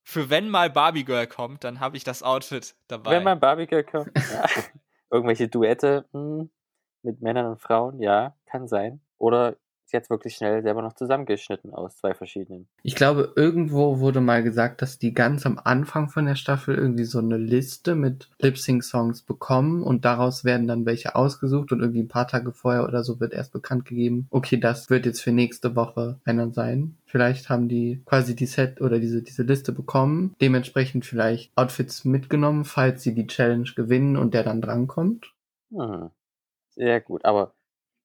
Für wenn mal Barbie Girl kommt, dann habe ich das Outfit dabei. Wenn mal Barbie Girl kommt, ja. Irgendwelche Duette mh, hm, mit Männern und Frauen, ja, kann sein. Oder jetzt wirklich schnell selber noch zusammengeschnitten aus zwei verschiedenen. Ich glaube, irgendwo wurde mal gesagt, dass die ganz am Anfang von der Staffel irgendwie so eine Liste mit Lip-Sync-Songs bekommen und daraus werden dann welche ausgesucht und irgendwie ein paar Tage vorher oder so wird erst bekannt gegeben, okay, das wird jetzt für nächste Woche einer sein. Vielleicht haben die quasi die Set oder diese, diese Liste bekommen, dementsprechend vielleicht Outfits mitgenommen, falls sie die Challenge gewinnen und der dann drankommt. Hm. Sehr gut, aber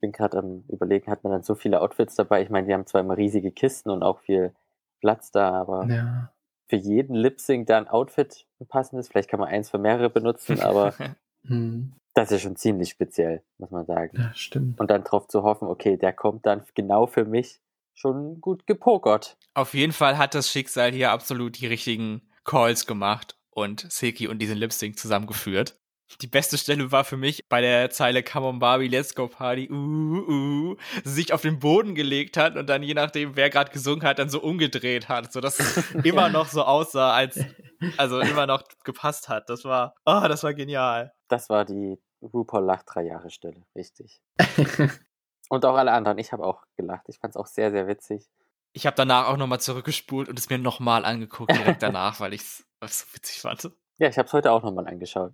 bin gerade am überlegen, hat man dann so viele Outfits dabei? Ich meine, die haben zwar immer riesige Kisten und auch viel Platz da, aber ja. für jeden Lip-Sync da ein Outfit ein passendes. Vielleicht kann man eins für mehrere benutzen, aber hm. das ist schon ziemlich speziell, muss man sagen. Ja, stimmt. Und dann drauf zu hoffen, okay, der kommt dann genau für mich, schon gut gepokert. Auf jeden Fall hat das Schicksal hier absolut die richtigen Calls gemacht und Silky und diesen Lip-Sync zusammengeführt. Die beste Stelle war für mich bei der Zeile Come on Barbie, let's go Party, uh, uh, sich auf den Boden gelegt hat und dann je nachdem, wer gerade gesungen hat, dann so umgedreht hat, sodass es immer noch so aussah, als, also immer noch gepasst hat. Das war, oh, das war genial. Das war die RuPaul Lach drei Jahre Stelle, richtig. Und auch alle anderen. Ich habe auch gelacht. Ich fand es auch sehr, sehr witzig. Ich habe danach auch nochmal zurückgespult und es mir nochmal angeguckt, direkt danach, weil ich es so witzig fand. Ja, ich habe es heute auch nochmal angeschaut.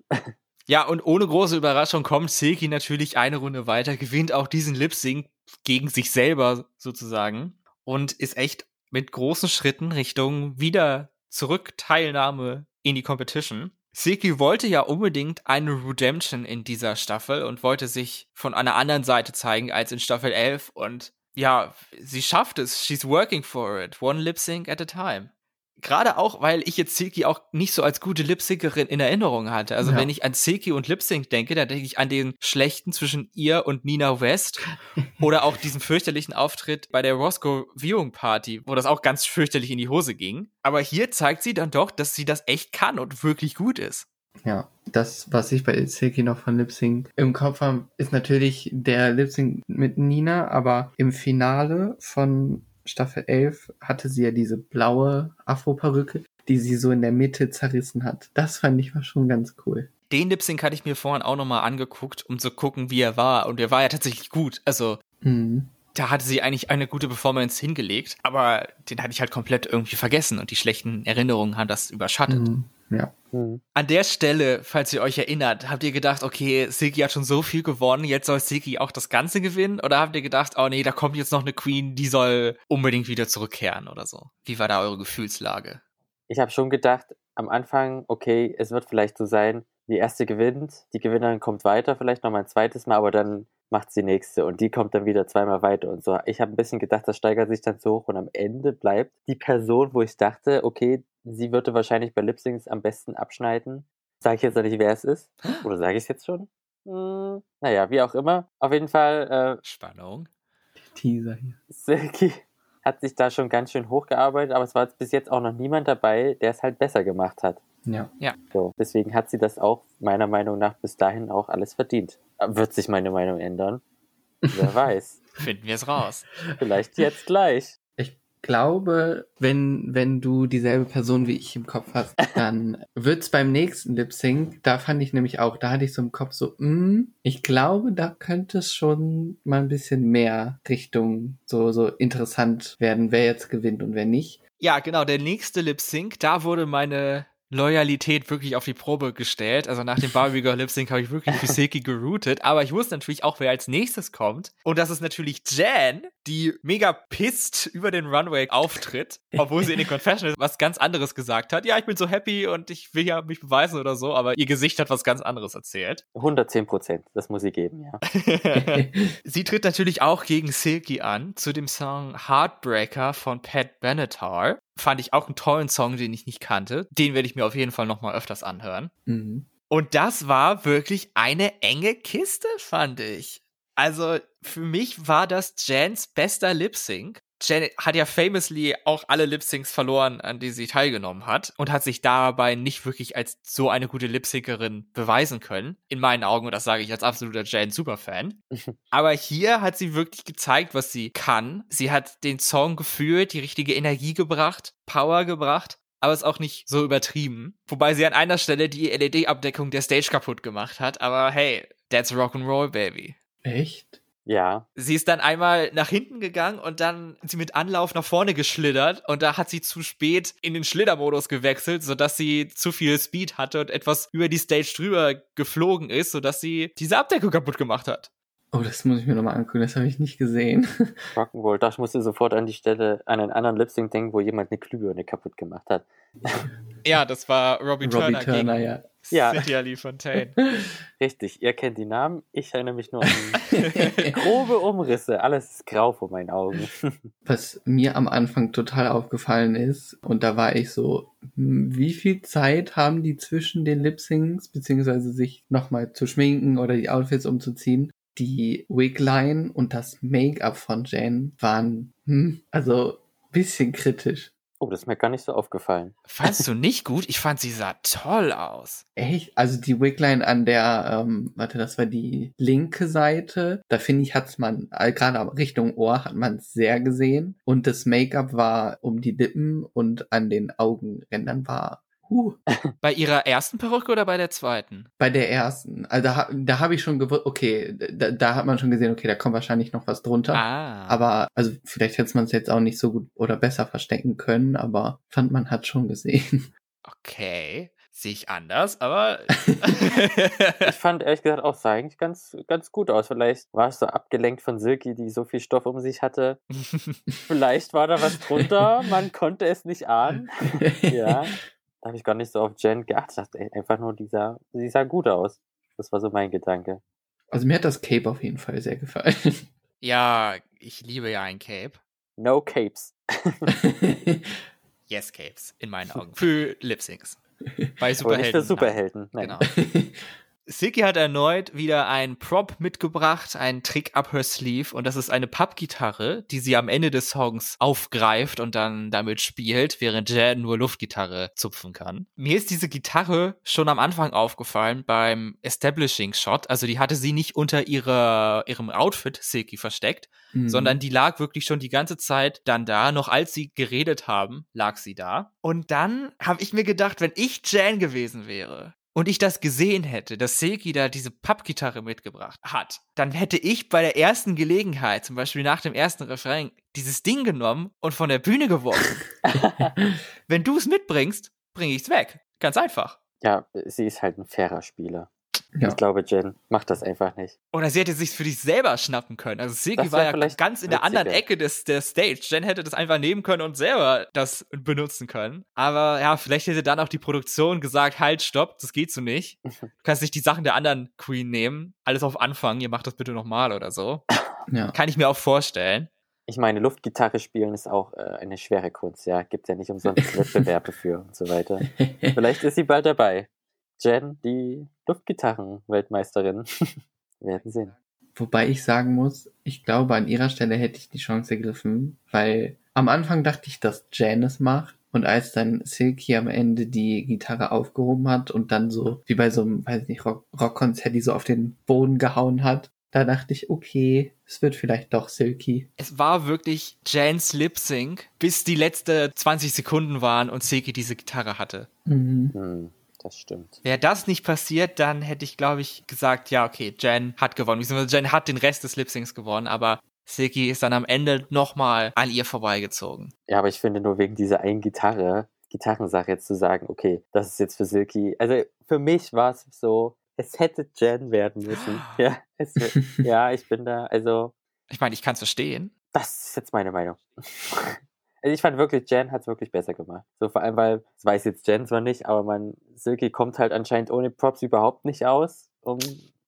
Ja, und ohne große Überraschung kommt Silky natürlich eine Runde weiter, gewinnt auch diesen Lip Sync gegen sich selber sozusagen und ist echt mit großen Schritten Richtung wieder zurück Teilnahme in die Competition. Silky wollte ja unbedingt eine Redemption in dieser Staffel und wollte sich von einer anderen Seite zeigen als in Staffel 11 und ja, sie schafft es. She's working for it. One lip sync at a time gerade auch, weil ich jetzt Silky auch nicht so als gute Lipsyncerin in Erinnerung hatte. Also ja. wenn ich an Silky und Lipsync denke, dann denke ich an den schlechten zwischen ihr und Nina West oder auch diesen fürchterlichen Auftritt bei der Roscoe Viewing Party, wo das auch ganz fürchterlich in die Hose ging. Aber hier zeigt sie dann doch, dass sie das echt kann und wirklich gut ist. Ja, das, was ich bei Silky noch von Lipsync im Kopf habe, ist natürlich der Lipsync mit Nina, aber im Finale von Staffel 11 hatte sie ja diese blaue Afro-Perücke, die sie so in der Mitte zerrissen hat. Das fand ich war schon ganz cool. Den Lip Sync hatte ich mir vorhin auch nochmal angeguckt, um zu gucken, wie er war. Und er war ja tatsächlich gut. Also, mhm. da hatte sie eigentlich eine gute Performance hingelegt. Aber den hatte ich halt komplett irgendwie vergessen. Und die schlechten Erinnerungen haben das überschattet. Mhm. Ja. Mhm. An der Stelle, falls ihr euch erinnert, habt ihr gedacht, okay, Silky hat schon so viel gewonnen, jetzt soll Silky auch das Ganze gewinnen? Oder habt ihr gedacht, oh nee, da kommt jetzt noch eine Queen, die soll unbedingt wieder zurückkehren oder so? Wie war da eure Gefühlslage? Ich habe schon gedacht, am Anfang, okay, es wird vielleicht so sein, die erste gewinnt, die Gewinnerin kommt weiter, vielleicht noch mal ein zweites Mal, aber dann macht sie nächste und die kommt dann wieder zweimal weiter und so. Ich habe ein bisschen gedacht, das steigert sich dann so hoch und am Ende bleibt die Person, wo ich dachte, okay, sie würde wahrscheinlich bei Lipsings am besten abschneiden. Sage ich jetzt noch nicht, wer es ist? Oder sage ich es jetzt schon? Hm, naja, wie auch immer. Auf jeden Fall. Äh, Spannung. Teaser hier. Silky hat sich da schon ganz schön hochgearbeitet, aber es war bis jetzt auch noch niemand dabei, der es halt besser gemacht hat. Ja. ja. So, deswegen hat sie das auch meiner Meinung nach bis dahin auch alles verdient. Wird sich meine Meinung ändern? Wer weiß. Finden wir es raus. Vielleicht jetzt gleich glaube, wenn, wenn du dieselbe Person wie ich im Kopf hast, dann wird's beim nächsten Lip Sync, da fand ich nämlich auch, da hatte ich so im Kopf so, mm, ich glaube, da könnte es schon mal ein bisschen mehr Richtung so, so interessant werden, wer jetzt gewinnt und wer nicht. Ja, genau, der nächste Lip Sync, da wurde meine Loyalität wirklich auf die Probe gestellt. Also nach dem Barbie Girl Lip Sync habe ich wirklich für Silky geroutet. Aber ich wusste natürlich auch, wer als nächstes kommt. Und das ist natürlich Jan, die mega pisst über den Runway auftritt, obwohl sie in den Confessionals was ganz anderes gesagt hat. Ja, ich bin so happy und ich will ja mich beweisen oder so, aber ihr Gesicht hat was ganz anderes erzählt. 110 Prozent, das muss sie geben, ja. sie tritt natürlich auch gegen Silky an zu dem Song Heartbreaker von Pat Benatar fand ich auch einen tollen Song, den ich nicht kannte. Den werde ich mir auf jeden Fall noch mal öfters anhören. Mhm. Und das war wirklich eine enge Kiste, fand ich. Also für mich war das Jans bester Lip Sync. Janet hat ja famously auch alle Lip-Syncs verloren, an die sie teilgenommen hat und hat sich dabei nicht wirklich als so eine gute Lip-Syncerin beweisen können. In meinen Augen, und das sage ich als absoluter Jan Superfan. Aber hier hat sie wirklich gezeigt, was sie kann. Sie hat den Song gefühlt, die richtige Energie gebracht, Power gebracht aber ist auch nicht so übertrieben. Wobei sie an einer Stelle die LED-Abdeckung der Stage kaputt gemacht hat. Aber hey, that's Rock'n'Roll, Baby. Echt? Ja. Sie ist dann einmal nach hinten gegangen und dann sie mit Anlauf nach vorne geschlittert und da hat sie zu spät in den Schlittermodus gewechselt, sodass sie zu viel Speed hatte und etwas über die Stage drüber geflogen ist, sodass sie diese Abdeckung kaputt gemacht hat. Oh, das muss ich mir nochmal angucken, das habe ich nicht gesehen. Rock'n'Roll, da musste sofort an die Stelle, an einen anderen Lip-Sync denken, wo jemand eine Glühbirne kaputt gemacht hat. Ja, das war Robbie, Robbie Turner, Turner gegen ja. Ja. City Ali Fontaine. Richtig, ihr kennt die Namen, ich erinnere mich nur an grobe Umrisse. Alles ist grau vor meinen Augen. Was mir am Anfang total aufgefallen ist, und da war ich so, hm, wie viel Zeit haben die zwischen den Lip-Syncs, beziehungsweise sich nochmal zu schminken oder die Outfits umzuziehen? Die Wigline und das Make-up von Jane waren, hm, also bisschen kritisch. Oh, das ist mir gar nicht so aufgefallen. Fandst du nicht gut? Ich fand, sie sah toll aus. Echt? Also die Wigline an der, ähm, warte, das war die linke Seite. Da finde ich, hat's man, äh, gerade Richtung Ohr hat man sehr gesehen. Und das Make-up war um die Lippen und an den Augenrändern war Huh. Bei ihrer ersten Perücke oder bei der zweiten? Bei der ersten. Also da, da habe ich schon gewusst, okay, da, da hat man schon gesehen, okay, da kommt wahrscheinlich noch was drunter. Ah. Aber, also vielleicht hätte man es jetzt auch nicht so gut oder besser verstecken können, aber fand man hat schon gesehen. Okay. Sehe ich anders, aber. Ich fand ehrlich gesagt auch, sah eigentlich ganz, ganz gut aus. Vielleicht war es so abgelenkt von Silky, die so viel Stoff um sich hatte. Vielleicht war da was drunter, man konnte es nicht ahnen. Ja. Da habe ich gar nicht so auf Jen geachtet. Ich dachte ey, einfach nur, die sah, sie sah gut aus. Das war so mein Gedanke. Also mir hat das Cape auf jeden Fall sehr gefallen. ja, ich liebe ja ein Cape. No Capes. Yes, Capes, in meinen Augen. Für Lip-Syncs. Bei Aber nicht Superhelden. für nein. Superhelden. Nein. Genau. Silky hat erneut wieder einen Prop mitgebracht, einen Trick up her sleeve und das ist eine Pappgitarre, die sie am Ende des Songs aufgreift und dann damit spielt, während Jan nur Luftgitarre zupfen kann. Mir ist diese Gitarre schon am Anfang aufgefallen beim Establishing Shot, also die hatte sie nicht unter ihrer, ihrem Outfit Silky versteckt, Mhm. sondern die lag wirklich schon die ganze Zeit dann da. Noch als sie geredet haben, lag sie da. Und dann habe ich mir gedacht, wenn ich Jan gewesen wäre und ich das gesehen hätte, dass Silky da diese Pappgitarre mitgebracht hat, dann hätte ich bei der ersten Gelegenheit, zum Beispiel nach dem ersten Refrain, dieses Ding genommen und von der Bühne geworfen. wenn du es mitbringst, bringe ich es weg. Ganz einfach. Ja, sie ist halt ein fairer Spieler. Ja. Ich glaube, Jen macht das einfach nicht. Oder sie hätte sich für dich selber schnappen können. Also Silky war ja vielleicht ganz in der anderen witziger. Ecke des, der Stage. Jen hätte das einfach nehmen können und selber das benutzen können. Aber ja, vielleicht hätte dann auch die Produktion gesagt, halt, stopp, das geht so nicht. Du kannst nicht die Sachen der anderen Queen nehmen. Alles auf Anfang, ihr macht das bitte nochmal oder so. ja. Kann ich mir auch vorstellen. Ich meine, Luftgitarre spielen ist auch äh, eine schwere Kunst, ja. Gibt ja nicht umsonst Wettbewerbe für und so weiter. Vielleicht ist sie bald dabei. Jen, die Luftgitarren-Weltmeisterin. Wir werden sehen. Wobei ich sagen muss, ich glaube, an ihrer Stelle hätte ich die Chance ergriffen, weil am Anfang dachte ich, dass Jan es macht. Und als dann Silky am Ende die Gitarre aufgehoben hat und dann so, wie bei so einem, weiß ich nicht, Rock- Rockkonzert, die so auf den Boden gehauen hat, da dachte ich, okay, es wird vielleicht doch Silky. Es war wirklich Jans Lip Sync, bis die letzte 20 Sekunden waren und Silky diese Gitarre hatte. Mhm. Hm, das stimmt. Wäre das nicht passiert, dann hätte ich, glaube ich, gesagt, ja, okay, Jen hat gewonnen. Beziehungsweise Jen hat den Rest des Lip-Syncs gewonnen, aber Silky ist dann am Ende nochmal an ihr vorbeigezogen. Ja, aber ich finde nur wegen dieser einen Gitarre, Gitarrensache jetzt zu sagen, okay, das ist jetzt für Silky. Also für mich war es so, es hätte Jen werden müssen. Ja, es, ja, ich bin da, also Ich meine, ich kann es verstehen. Das ist jetzt meine Meinung. Also ich fand wirklich, Jen hat es wirklich besser gemacht. So vor allem, weil, das weiß jetzt Jen zwar nicht, aber man, Silky kommt halt anscheinend ohne Props überhaupt nicht aus, um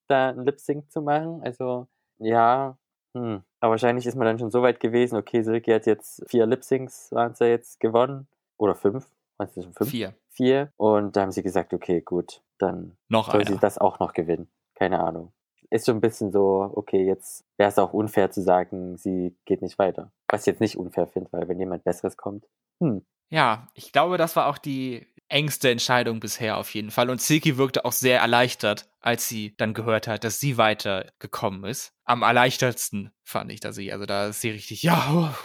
da einen Lip-Sync zu machen. Also, ja, hm. Aber wahrscheinlich ist man dann schon so weit gewesen, okay, Silky hat jetzt vier Lip-Syncs, waren es ja jetzt gewonnen. Oder fünf. Waren es schon fünf? Vier. Vier. Und da haben sie gesagt, okay, gut, dann Noch soll sie einer. das auch noch gewinnen. Keine Ahnung. Ist schon ein bisschen so, okay, jetzt wäre es auch unfair zu sagen, sie geht nicht weiter. Was ich jetzt nicht unfair finde, weil wenn jemand Besseres kommt, hm, Ja, ich glaube, das war auch die engste Entscheidung bisher auf jeden Fall. Und Silky wirkte auch sehr erleichtert, als sie dann gehört hat, dass sie weitergekommen ist. Am erleichtertsten fand ich da sie. Also da ist sie richtig, ja,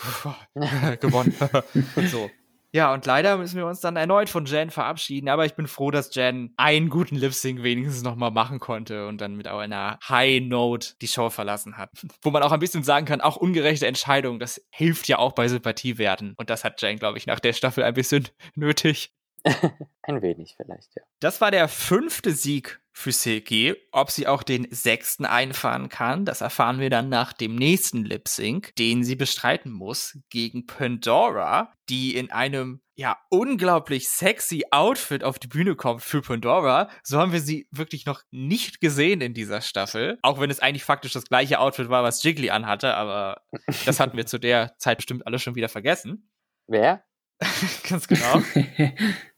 gewonnen. so. Ja, und leider müssen wir uns dann erneut von Jan verabschieden, aber ich bin froh, dass Jan einen guten Lip-Sync wenigstens nochmal machen konnte und dann mit einer High Note die Show verlassen hat. Wo man auch ein bisschen sagen kann, auch ungerechte Entscheidungen, das hilft ja auch bei Sympathiewerten. Und das hat Jan, glaube ich, nach der Staffel ein bisschen nötig. ein wenig vielleicht, ja. Das war der fünfte Sieg für Silky. Ob sie auch den sechsten einfahren kann, das erfahren wir dann nach dem nächsten Lip Sync, den sie bestreiten muss gegen Pandora, die in einem ja unglaublich sexy Outfit auf die Bühne kommt für Pandora. So haben wir sie wirklich noch nicht gesehen in dieser Staffel, auch wenn es eigentlich faktisch das gleiche Outfit war, was Jiggly anhatte, aber das hatten wir zu der Zeit bestimmt alle schon wieder vergessen. Wer? Ganz genau.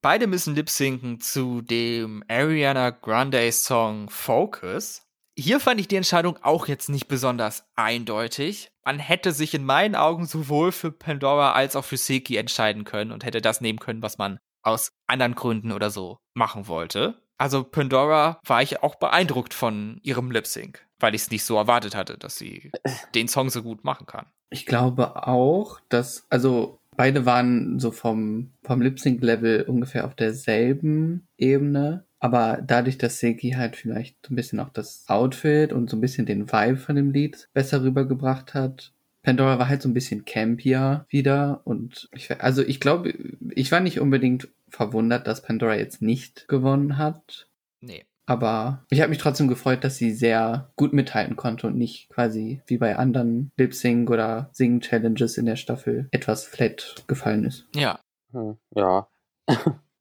Beide müssen lip-sinken zu dem Ariana Grande Song Focus. Hier fand ich die Entscheidung auch jetzt nicht besonders eindeutig. Man hätte sich in meinen Augen sowohl für Pandora als auch für Silky entscheiden können und hätte das nehmen können, was man aus anderen Gründen oder so machen wollte. Also Pandora war ich auch beeindruckt von ihrem Lip-Sync, weil ich es nicht so erwartet hatte, dass sie den Song so gut machen kann. Ich glaube auch, dass, also beide waren so vom, vom Lip-Sync-Level ungefähr auf derselben Ebene. Aber dadurch, dass Seki halt vielleicht so ein bisschen auch das Outfit und so ein bisschen den Vibe von dem Lied besser rübergebracht hat, Pandora war halt so ein bisschen campier wieder und ich, also ich glaube, ich war nicht unbedingt verwundert, dass Pandora jetzt nicht gewonnen hat. Nee. Aber ich habe mich trotzdem gefreut, dass sie sehr gut mithalten konnte und nicht quasi wie bei anderen Lip-Sync oder Sing-Challenges in der Staffel etwas flat gefallen ist. Ja. Hm, ja.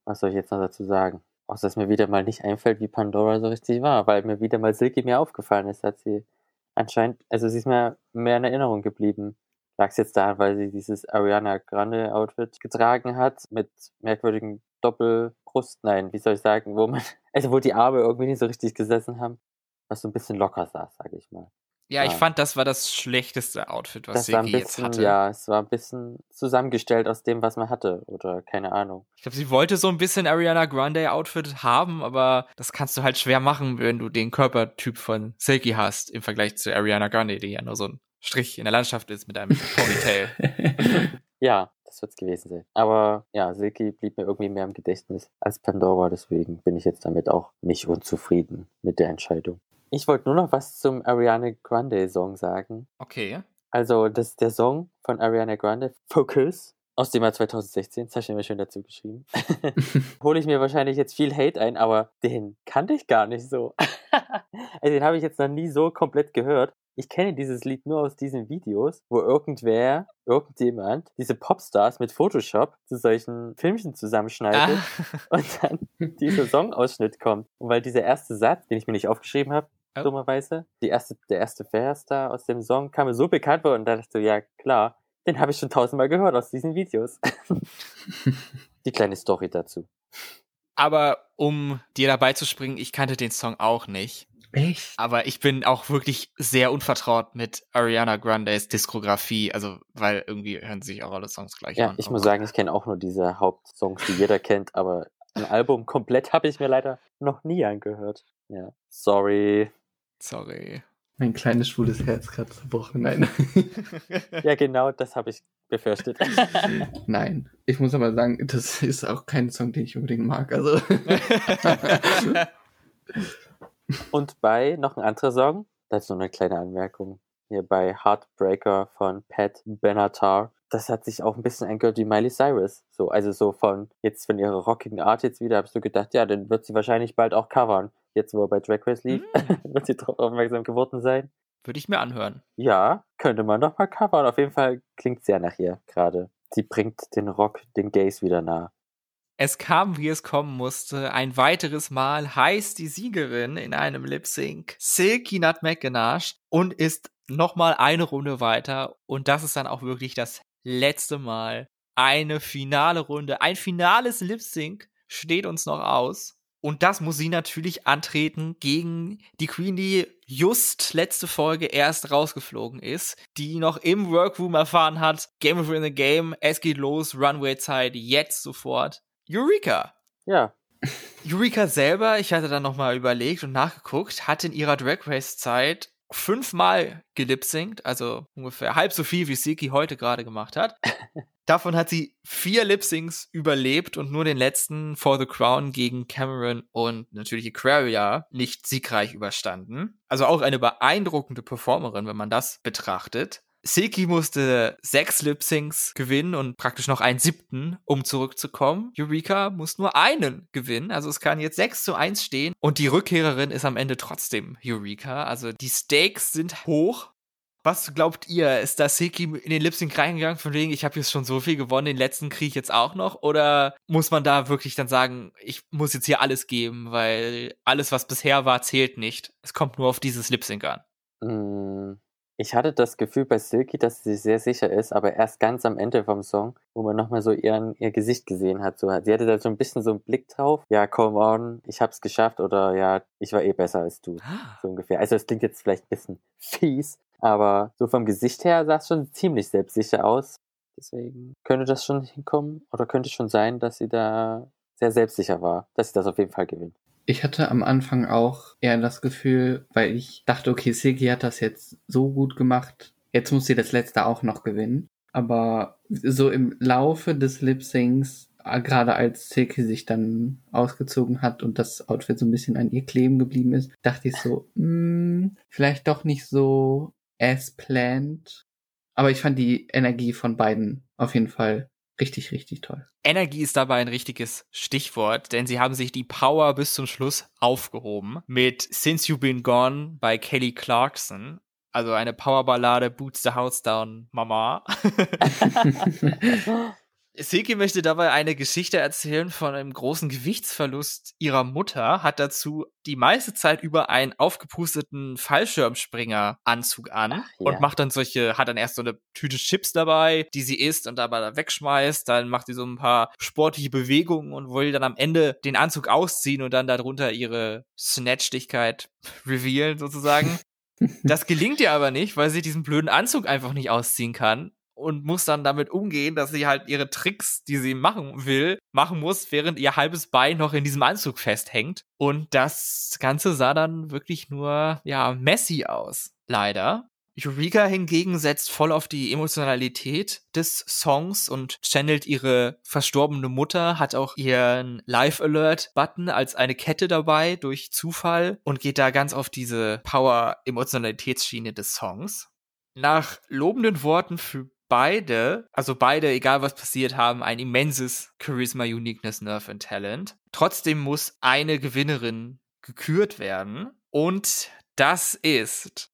Was soll ich jetzt noch dazu sagen? Außer dass mir wieder mal nicht einfällt, wie Pandora so richtig war, weil mir wieder mal Silky mir aufgefallen ist, hat sie anscheinend, also sie ist mir mehr in Erinnerung geblieben. Lag es jetzt daran, weil sie dieses Ariana Grande Outfit getragen hat mit merkwürdigen Doppelbrust, nein, wie soll ich sagen, wo man, also wo die Arme irgendwie nicht so richtig gesessen haben, was so ein bisschen locker saß, sage ich mal. Ja, ich Ja. fand, das war das schlechteste Outfit, was das jetzt hatte. ja, es war ein bisschen zusammengestellt aus dem, was man hatte, oder keine Ahnung. Ich glaube, sie wollte so ein bisschen Ariana Grande Outfit haben, aber das kannst du halt schwer machen, wenn du den Körpertyp von Silky hast, im Vergleich zu Ariana Grande, die ja nur so ein Strich in der Landschaft ist mit einem Ponytail. Ja, das wird's gewesen sein. Aber ja, Silky blieb mir irgendwie mehr im Gedächtnis als Pandora, deswegen bin ich jetzt damit auch nicht unzufrieden mit der Entscheidung. Ich wollte nur noch was zum Ariana Grande Song sagen. Okay. Also, das ist der Song von Ariana Grande, Focus, aus dem Jahr 2016. Das hast du mir schön dazu geschrieben. Hole ich mir wahrscheinlich jetzt viel Hate ein, aber den kannte ich gar nicht so. also, den habe ich jetzt noch nie so komplett gehört. Ich kenne dieses Lied nur aus diesen Videos, wo irgendwer, irgendjemand, diese Popstars mit Photoshop zu solchen Filmchen zusammenschneidet Ah, und dann dieser Songausschnitt kommt. Und weil dieser erste Satz, den ich mir nicht aufgeschrieben habe, Oh. dummerweise, die erste, der erste Vers da aus dem Song kam mir so bekannt vor und da dachte ich so, ja klar, den habe ich schon tausendmal gehört aus diesen Videos. die kleine Story dazu. aber um dir dabei zu springen, ich kannte den Song auch nicht. Echt? Aber ich bin auch wirklich sehr unvertraut mit Ariana Grandes Diskografie, also weil irgendwie hören sich auch alle Songs gleich Ja, an. ich Oh muss sagen, ich kenne auch nur diese Hauptsongs, die jeder kennt, aber ein Album komplett habe ich mir leider noch nie angehört. Ja, sorry. Sorry. Mein kleines schwules Herz gerade zerbrochen. Nein. Ja, genau, das habe ich befürchtet. Nein. Ich muss aber sagen, das ist auch kein Song, den ich unbedingt mag. Also. Und bei noch ein anderer Song, das ist nur eine kleine Anmerkung, hier bei Heartbreaker von Pat Benatar, das hat sich auch ein bisschen angehört wie Miley Cyrus. So, also so von, jetzt von ihrer rockigen Art jetzt wieder, habe ich so gedacht, ja, dann wird sie wahrscheinlich bald auch covern. Jetzt, wo er bei Drag Race lief, wird sie darauf aufmerksam geworden sein. Würde ich mir anhören. Ja, könnte man doch mal covern. Auf jeden Fall klingt sehr nach ihr gerade. Sie bringt den Rock den Gays wieder nah. Es kam, wie es kommen musste. Ein weiteres Mal heißt die Siegerin in einem Lip Sync Silky Nutmeg Ganache und ist nochmal eine Runde weiter. Und das ist dann auch wirklich das letzte Mal. Eine finale Runde, ein finales Lip Sync steht uns noch aus. Und das muss sie natürlich antreten gegen die Queen, die just letzte Folge erst rausgeflogen ist, die noch im Workroom erfahren hat, Game over in the Game, es geht los, Runway-Zeit, jetzt sofort. Eureka! Ja, Eureka selber, ich hatte dann nochmal überlegt und nachgeguckt, hat in ihrer Drag Race-Zeit fünfmal gelipsingt, also ungefähr halb so viel, wie Silky heute gerade gemacht hat. Davon hat sie vier Lip-Syncs überlebt und nur den letzten For the Crown gegen Cameron und natürlich Aquaria nicht siegreich überstanden. Also auch eine beeindruckende Performerin, wenn man das betrachtet. Silky musste sechs Lip-Syncs gewinnen und praktisch noch einen siebten, um zurückzukommen. Eureka muss nur einen gewinnen, also es kann jetzt 6 zu 1 stehen und die Rückkehrerin ist am Ende trotzdem Eureka. Also die Stakes sind hoch. Was glaubt ihr? Ist da Silky in den Lip-Sync reingegangen von wegen, ich habe jetzt schon so viel gewonnen, den letzten kriege ich jetzt auch noch? Oder muss man da wirklich dann sagen, ich muss jetzt hier alles geben, weil alles, was bisher war, zählt nicht. Es kommt nur auf dieses Lip-Sync an. Mm, Ich hatte das Gefühl bei Silky, dass sie sehr sicher ist, aber erst ganz am Ende vom Song, wo man nochmal so ihren, ihr Gesicht gesehen hat. So, sie hatte da so ein bisschen so einen Blick drauf. Ja, come on, ich hab's geschafft oder ja, ich war eh besser als du. So ungefähr. Also, es klingt jetzt vielleicht ein bisschen fies, aber so vom Gesicht her sah es schon ziemlich selbstsicher aus. Deswegen könnte das schon hinkommen oder könnte schon sein, dass sie da sehr selbstsicher war, dass sie das auf jeden Fall gewinnt. Ich hatte am Anfang auch eher das Gefühl, weil ich dachte, okay, Silky hat das jetzt so gut gemacht, jetzt muss sie das letzte auch noch gewinnen. aber so im Laufe des Lip-Syncs, äh, gerade als Silky sich dann ausgezogen hat und das Outfit so ein bisschen an ihr kleben geblieben ist, dachte ich so, mh, vielleicht doch nicht so as planned. Aber ich fand die Energie von beiden auf jeden Fall richtig, richtig toll. Energie ist dabei ein richtiges Stichwort, denn sie haben sich die Power bis zum Schluss aufgehoben mit Since You've Been Gone bei Kelly Clarkson. Also eine Powerballade, Boots the House Down, Mama. Silke möchte dabei eine Geschichte erzählen von einem großen Gewichtsverlust ihrer Mutter, hat dazu die meiste Zeit über einen aufgepusteten Fallschirmspringer-Anzug an Ach, ja. und macht dann solche, hat dann erst so eine Tüte Chips dabei, die sie isst und dabei wegschmeißt, dann macht sie so ein paar sportliche Bewegungen und will dann am Ende den Anzug ausziehen und dann darunter ihre Snatchlichkeit revealen sozusagen. Das gelingt ihr aber nicht, weil sie diesen blöden Anzug einfach nicht ausziehen kann und muss dann damit umgehen, dass sie halt ihre Tricks, die sie machen will, machen muss, während ihr halbes Bein noch in diesem Anzug festhängt. Und das Ganze sah dann wirklich nur, ja, messy aus. Leider. Eureka hingegen setzt voll auf die Emotionalität des Songs und channelt ihre verstorbene Mutter, hat auch ihren Live Alert Button als eine Kette dabei durch Zufall und geht da ganz auf diese Power Emotionalitätsschiene des Songs. Nach lobenden Worten für beide, also beide, egal was passiert, haben ein immenses Charisma, Uniqueness, Nerve und Talent. Trotzdem muss eine Gewinnerin gekürt werden und das ist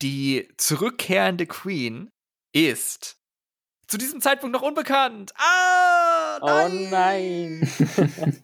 die zurückkehrende Queen ist zu diesem Zeitpunkt noch unbekannt. Ah, Oh nein!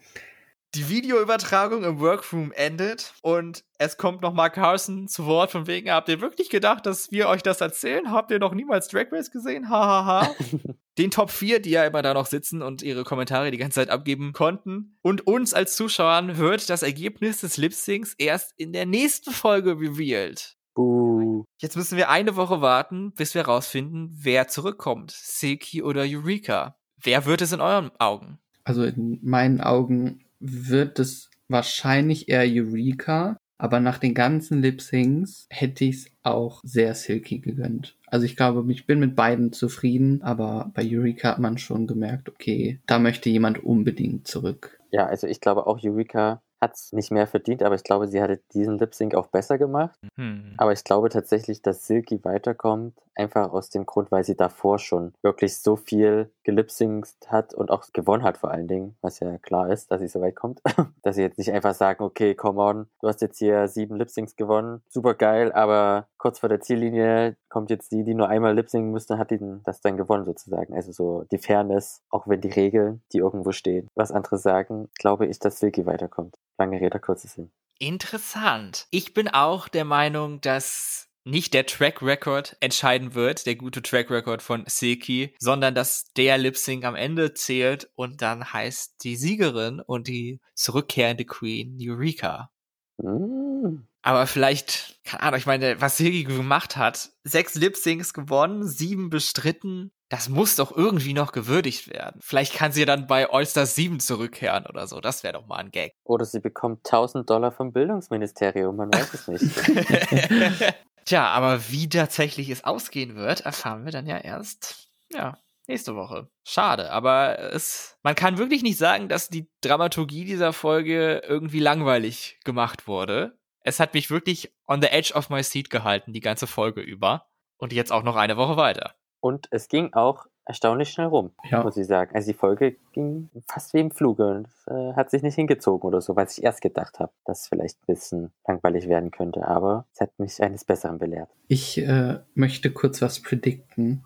Die Videoübertragung im Workroom endet und es kommt noch Mark Carson zu Wort von wegen, habt ihr wirklich gedacht, dass wir euch das erzählen? Habt ihr noch niemals Drag Race gesehen? Hahaha. Den Top 4, die ja immer da noch sitzen und ihre Kommentare die ganze Zeit abgeben konnten. Und uns als Zuschauern wird das Ergebnis des Lip-Syncs erst in der nächsten Folge revealed. Buh. Jetzt müssen wir eine Woche warten, bis wir rausfinden, wer zurückkommt. Silky oder Eureka. Wer wird es in euren Augen? Also in meinen Augen wird es wahrscheinlich eher Eureka, aber nach den ganzen Lip-Syncs hätte ich es auch sehr Silky gegönnt. Also ich glaube, ich bin mit beiden zufrieden, aber bei Eureka hat man schon gemerkt, okay, da möchte jemand unbedingt zurück. Ja, also ich glaube auch Eureka hat es nicht mehr verdient, aber ich glaube, sie hatte diesen Lip Sync auch besser gemacht. Hm. Aber ich glaube tatsächlich, dass Silky weiterkommt, einfach aus dem Grund, weil sie davor schon wirklich so viel gelipsingt hat und auch gewonnen hat vor allen Dingen, was ja klar ist, dass sie so weit kommt. dass sie jetzt nicht einfach sagen, okay, come on, du hast jetzt hier sieben Lipsyncs gewonnen, super geil, aber kurz vor der Ziellinie kommt jetzt die, die nur einmal lipsingen müsste, hat die das dann gewonnen sozusagen. Also so die Fairness, auch wenn die Regeln, die irgendwo stehen, was andere sagen, glaube ich, dass Silky weiterkommt. Lange Rede, kurzer Sinn. Interessant. Ich bin auch der Meinung, dass nicht der Track Record entscheiden wird, der gute Track Record von Silky, sondern dass der Lip Sync am Ende zählt und dann heißt die Siegerin und die zurückkehrende Queen Eureka. Mm. Aber vielleicht, keine Ahnung, ich meine, was Silky gemacht hat, sechs Lip Syncs gewonnen, sieben bestritten, das muss doch irgendwie noch gewürdigt werden. Vielleicht kann sie dann bei All-Star 7 zurückkehren oder so. Das wäre doch mal ein Gag. Oder sie bekommt 1000 Dollar vom Bildungsministerium, man weiß es nicht. Tja, aber wie tatsächlich es ausgehen wird, erfahren wir dann ja erst, ja, nächste Woche. Schade, aber es, man kann wirklich nicht sagen, dass die Dramaturgie dieser Folge irgendwie langweilig gemacht wurde. Es hat mich wirklich on the edge of my seat gehalten, die ganze Folge über. Und jetzt auch noch eine Woche weiter. Und es ging auch erstaunlich schnell rum, Ja. muss ich sagen. Also die Folge ging fast wie im Fluge und es, äh, hat sich nicht hingezogen oder so, was ich erst gedacht habe, dass es vielleicht ein bisschen langweilig werden könnte. Aber es hat mich eines Besseren belehrt. Ich äh, möchte kurz was predikten.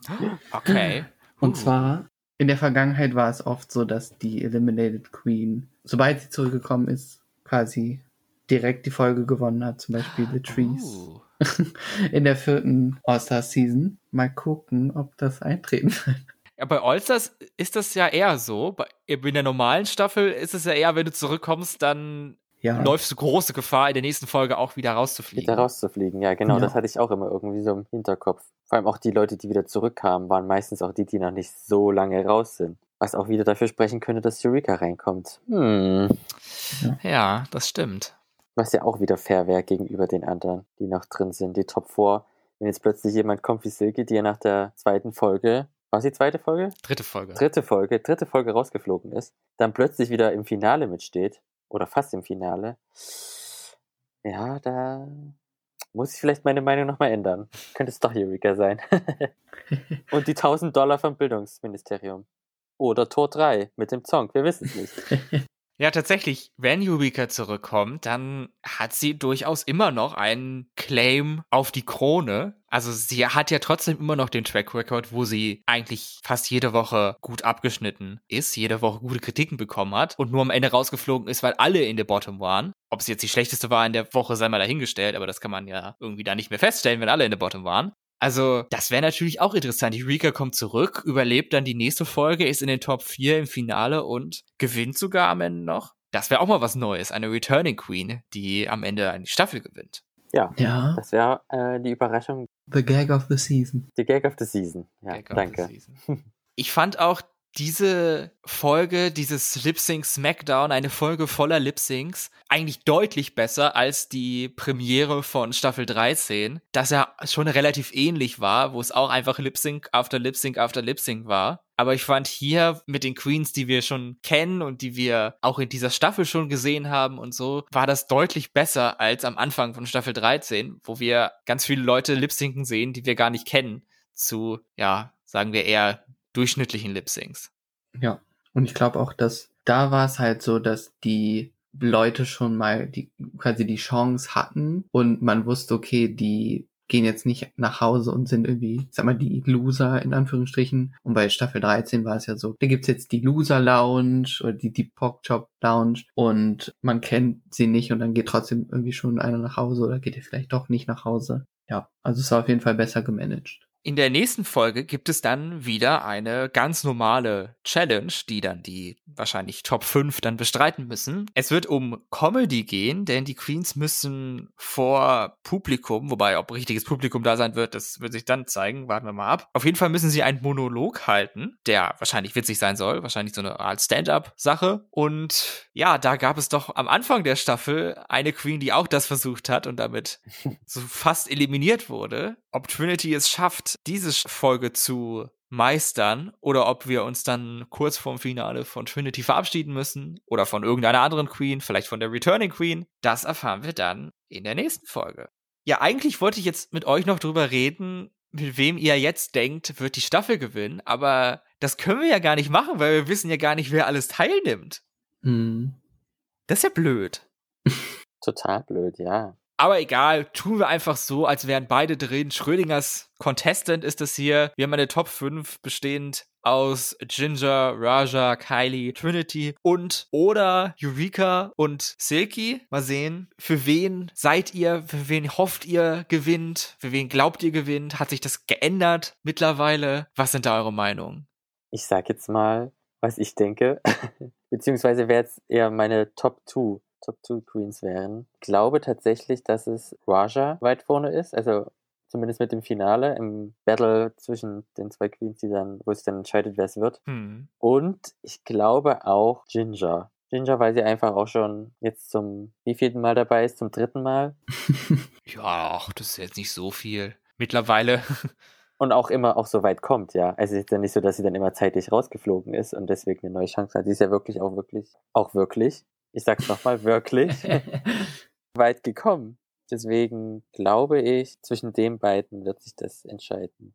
Okay. Und Uh. zwar, in der Vergangenheit war es oft so, dass die Eliminated Queen, sobald sie zurückgekommen ist, quasi direkt die Folge gewonnen hat, zum Beispiel The Trees. Uh. In der vierten All-Star-Season. Mal gucken, ob das eintreten wird. Ja, bei Allstars ist das ja eher so. Bei, in der normalen Staffel ist es ja eher, wenn du zurückkommst, dann Ja, läufst du große Gefahr, in der nächsten Folge auch wieder rauszufliegen. Wieder rauszufliegen, ja genau, Ja. das hatte ich auch immer irgendwie so im Hinterkopf. Vor allem auch die Leute, die wieder zurückkamen, waren meistens auch die, die noch nicht so lange raus sind. Was auch wieder dafür sprechen könnte, dass Eureka reinkommt. Hm. Ja, das stimmt. Was ja auch wieder fair wäre gegenüber den anderen, die noch drin sind. Die Top 4. Wenn jetzt plötzlich jemand kommt wie Silke, die ja nach der zweiten Folge Was die zweite Folge? Dritte Folge. Dritte Folge, dritte Folge rausgeflogen ist, dann plötzlich wieder im Finale mitsteht, oder fast im Finale, ja, da muss ich vielleicht meine Meinung nochmal ändern. Könnte es doch Eureka sein. Und die 1000 Dollar vom Bildungsministerium. Oder Tor 3 mit dem Song, wir wissen es nicht. Ja, tatsächlich, wenn Eureka zurückkommt, dann hat sie durchaus immer noch einen Claim auf die Krone. Also sie hat ja trotzdem immer noch den Track Record, wo sie eigentlich fast jede Woche gut abgeschnitten ist, jede Woche gute Kritiken bekommen hat und nur am Ende rausgeflogen ist, weil alle in der Bottom waren. Ob sie jetzt die schlechteste war in der Woche, sei mal dahingestellt, aber das kann man ja irgendwie da nicht mehr feststellen, wenn alle in der Bottom waren. Also, das wäre natürlich auch interessant. Eureka kommt zurück, überlebt dann die nächste Folge, ist in den Top 4 im Finale und gewinnt sogar am Ende noch. Das wäre auch mal was Neues. Eine Returning Queen, die am Ende eine Staffel gewinnt. Ja, Ja, das wäre äh, die Überraschung, the gag of the season. die Gag of the Season. Ja, Gag of the danke. Season. Ich fand auch diese Folge, dieses Lip Sync Smackdown, eine Folge voller Lip Syncs, eigentlich deutlich besser als die Premiere von Staffel 13, das ja schon relativ ähnlich war, wo es auch einfach Lip Sync after Lip Sync after Lip Sync war. Aber ich fand hier mit den Queens, die wir schon kennen und die wir auch in dieser Staffel schon gesehen haben und so, war das deutlich besser als am Anfang von Staffel 13, wo wir ganz viele Leute Lip sehen, die wir gar nicht kennen, zu, ja, sagen wir eher durchschnittlichen Lip Syncs. Ja. Und ich glaube auch, dass da war es halt so, dass die Leute schon mal die quasi die Chance hatten und man wusste, okay, die gehen jetzt nicht nach Hause und sind irgendwie, sag mal, die Loser in Anführungsstrichen. Und bei Staffel 13 war es ja so, da gibt's jetzt die Loser Lounge oder die Deep Pork Chop Lounge und man kennt sie nicht und dann geht trotzdem irgendwie schon einer nach Hause oder geht er vielleicht doch nicht nach Hause. Ja, also es war auf jeden Fall besser gemanagt. In der nächsten Folge gibt es dann wieder eine ganz normale Challenge, die dann die wahrscheinlich Top 5 dann bestreiten müssen. Es wird um Comedy gehen, denn die Queens müssen vor Publikum, wobei ob richtiges Publikum da sein wird, das wird sich dann zeigen, warten wir mal ab. Auf jeden Fall müssen sie einen Monolog halten, der wahrscheinlich witzig sein soll, wahrscheinlich so eine Art Stand-up-Sache. Und ja, da gab es doch am Anfang der Staffel eine Queen, die auch das versucht hat und damit so fast eliminiert wurde. Ob Trinity es schafft, diese Folge zu meistern oder ob wir uns dann kurz vorm Finale von Trinity verabschieden müssen oder von irgendeiner anderen Queen, vielleicht von der Returning Queen, das erfahren wir dann in der nächsten Folge. Ja, eigentlich wollte ich jetzt mit euch noch drüber reden, mit wem ihr jetzt denkt, wird die Staffel gewinnen, aber das können wir ja gar nicht machen, weil wir wissen ja gar nicht, wer alles teilnimmt. Hm. Das ist ja blöd. Total blöd, ja. Aber egal, tun wir einfach so, als wären beide drin. Schrödingers Contestant ist es hier. Wir haben eine Top 5 bestehend aus Ginger, Raja, Kylie, Trinity und oder Eureka und Silky. Mal sehen, für wen seid ihr, für wen hofft ihr gewinnt, für wen glaubt ihr gewinnt? Hat sich das geändert mittlerweile? Was sind da eure Meinungen? Ich sag jetzt mal, was ich denke. Beziehungsweise wer jetzt eher meine Top 2 Top 2 Queens wären. Ich glaube tatsächlich, dass es Raja weit vorne ist. Also zumindest mit dem Finale im Battle zwischen den zwei Queens, die dann, wo es dann entscheidet, wer es wird. Hm. Und ich glaube auch Ginger. Ginger, weil sie einfach auch schon jetzt zum wievielten Mal dabei ist? Zum dritten Mal. Ja, ach, das ist jetzt nicht so viel. Mittlerweile. Und auch immer auch so weit kommt, ja. Also es ist ja nicht so, dass sie dann immer zeitlich rausgeflogen ist und deswegen eine neue Chance hat. Sie ist ja wirklich auch wirklich, auch wirklich, ich sag's nochmal, wirklich weit gekommen. Deswegen glaube ich, zwischen den beiden wird sich das entscheiden.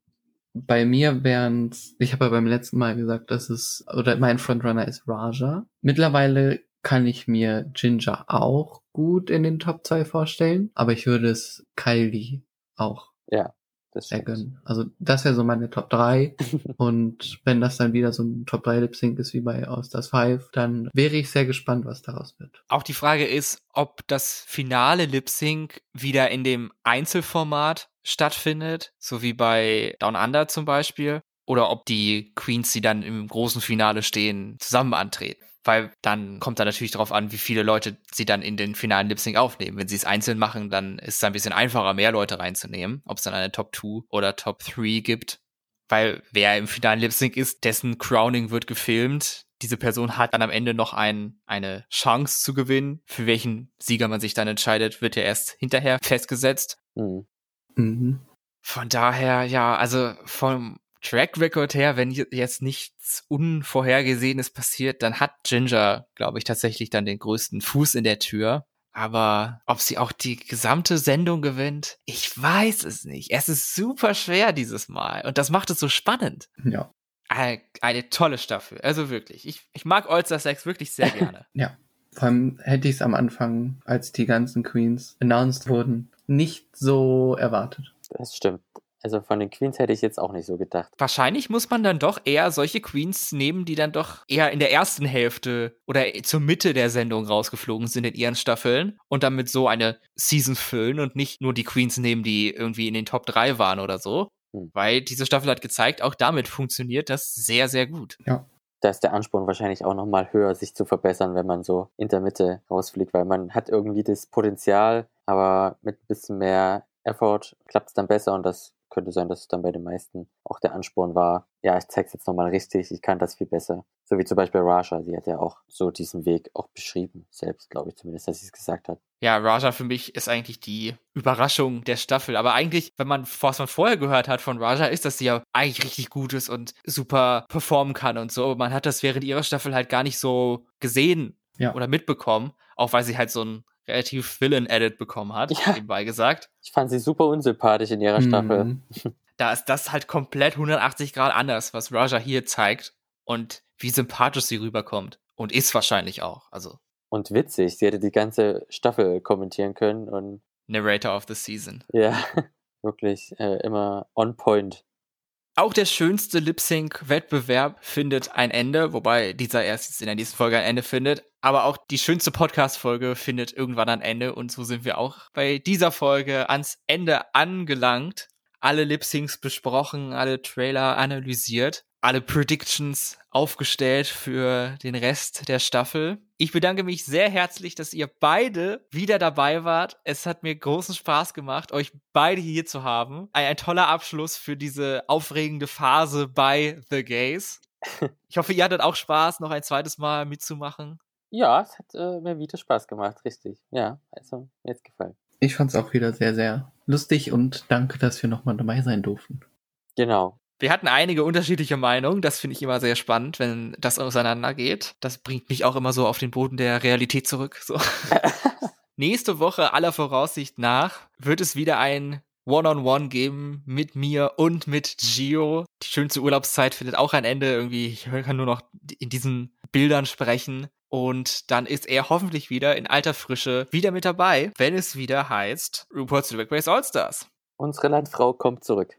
Bei mir wären's, ich habe ja beim letzten Mal gesagt, dass es, oder mein Frontrunner ist Raja. Mittlerweile kann ich mir Ginger auch gut in den Top 2 vorstellen, aber ich würde es Kylie auch Ja, das sehr stimmt. gönnen. Also das wäre so meine Top 3 und wenn das dann wieder so ein Top 3 Lip Sync ist wie bei All Stars 5, dann wäre ich sehr gespannt, was daraus wird. Auch die Frage ist, ob das finale Lip Sync wieder in dem Einzelformat stattfindet, so wie bei Down Under zum Beispiel, oder ob die Queens, die dann im großen Finale stehen, zusammen antreten. Weil dann kommt da natürlich darauf an, wie viele Leute sie dann in den finalen Lip Sync aufnehmen. Wenn sie es einzeln machen, dann ist es ein bisschen einfacher, mehr Leute reinzunehmen. Ob es dann eine Top 2 oder Top 3 gibt. Weil wer im finalen Lip Sync ist, dessen Crowning wird gefilmt. Diese Person hat dann am Ende noch ein, eine Chance zu gewinnen. Für welchen Sieger man sich dann entscheidet, wird ja erst hinterher festgesetzt. Hm. Mhm. Von daher, ja, also vom Track Record her, wenn jetzt nichts Unvorhergesehenes passiert, dann hat Ginger, glaube ich, tatsächlich dann den größten Fuß in der Tür. Aber ob sie auch die gesamte Sendung gewinnt, ich weiß es nicht. Es ist super schwer dieses Mal. Und das macht es so spannend. Ja. Eine, eine tolle Staffel. Also wirklich. Ich, ich mag All-Star Sex wirklich sehr gerne. ja. Vor allem hätte ich es am Anfang, als die ganzen Queens announced wurden, nicht so erwartet. Das stimmt. Also von den Queens hätte ich jetzt auch nicht so gedacht. Wahrscheinlich muss man dann doch eher solche Queens nehmen, die dann doch eher in der ersten Hälfte oder zur Mitte der Sendung rausgeflogen sind in ihren Staffeln und damit so eine Season füllen und nicht nur die Queens nehmen, die irgendwie in den Top 3 waren oder so. Hm. Weil diese Staffel hat gezeigt, auch damit funktioniert das sehr, sehr gut. Ja. Da ist der Ansporn wahrscheinlich auch nochmal höher, sich zu verbessern, wenn man so in der Mitte rausfliegt, weil man hat irgendwie das Potenzial, aber mit ein bisschen mehr Effort klappt es dann besser und das könnte sein, dass es dann bei den meisten auch der Ansporn war, ja, ich zeig's jetzt nochmal richtig, ich kann das viel besser. So wie zum Beispiel Raja, die hat ja auch so diesen Weg auch beschrieben, selbst, glaube ich zumindest, dass sie es gesagt hat. Ja, Raja für mich ist eigentlich die Überraschung der Staffel. Aber eigentlich, wenn man, was man vorher gehört hat von Raja, ist, dass sie ja eigentlich richtig gut ist und super performen kann und so. Aber man hat das während ihrer Staffel halt gar nicht so gesehen ja. oder mitbekommen, auch weil sie halt so ein relativ Villain-Edit bekommen hat, ja. nebenbei gesagt. Ich fand sie super unsympathisch in ihrer mhm. Staffel. Da ist das halt komplett 180 Grad anders, was Raja hier zeigt und wie sympathisch sie rüberkommt. Und ist wahrscheinlich auch, also. Und witzig, sie hätte die ganze Staffel kommentieren können und. Narrator of the Season. Ja, wirklich äh, immer on point. Auch der schönste Lip-Sync-Wettbewerb findet ein Ende, wobei dieser erst jetzt in der nächsten Folge ein Ende findet. Aber auch die schönste Podcast-Folge findet irgendwann ein Ende. Und so sind wir auch bei dieser Folge ans Ende angelangt. Alle Lip-Syncs besprochen, alle Trailer analysiert alle Predictions aufgestellt für den Rest der Staffel. Ich bedanke mich sehr herzlich, dass ihr beide wieder dabei wart. Es hat mir großen Spaß gemacht, euch beide hier zu haben. Ein, ein toller Abschluss für diese aufregende Phase bei The Gays. Ich hoffe, ihr hattet auch Spaß, noch ein zweites Mal mitzumachen. Ja, es hat äh, mir wieder Spaß gemacht, richtig. Ja, also mir hat gefallen. Ich fand es auch wieder sehr, sehr lustig und danke, dass wir nochmal dabei sein durften. Genau. Wir hatten einige unterschiedliche Meinungen. Das finde ich immer sehr spannend, wenn das auseinandergeht. Das bringt mich auch immer so auf den Boden der Realität zurück. So. Nächste Woche aller Voraussicht nach wird es wieder ein One-on-One -on -one geben mit mir und mit Gio. Die schönste Urlaubszeit findet auch ein Ende. Irgendwie, ich kann nur noch in diesen Bildern sprechen. Und dann ist er hoffentlich wieder in alter Frische wieder mit dabei, wenn es wieder heißt Rupert's Drag Race All-Stars. Unsere Landfrau kommt zurück.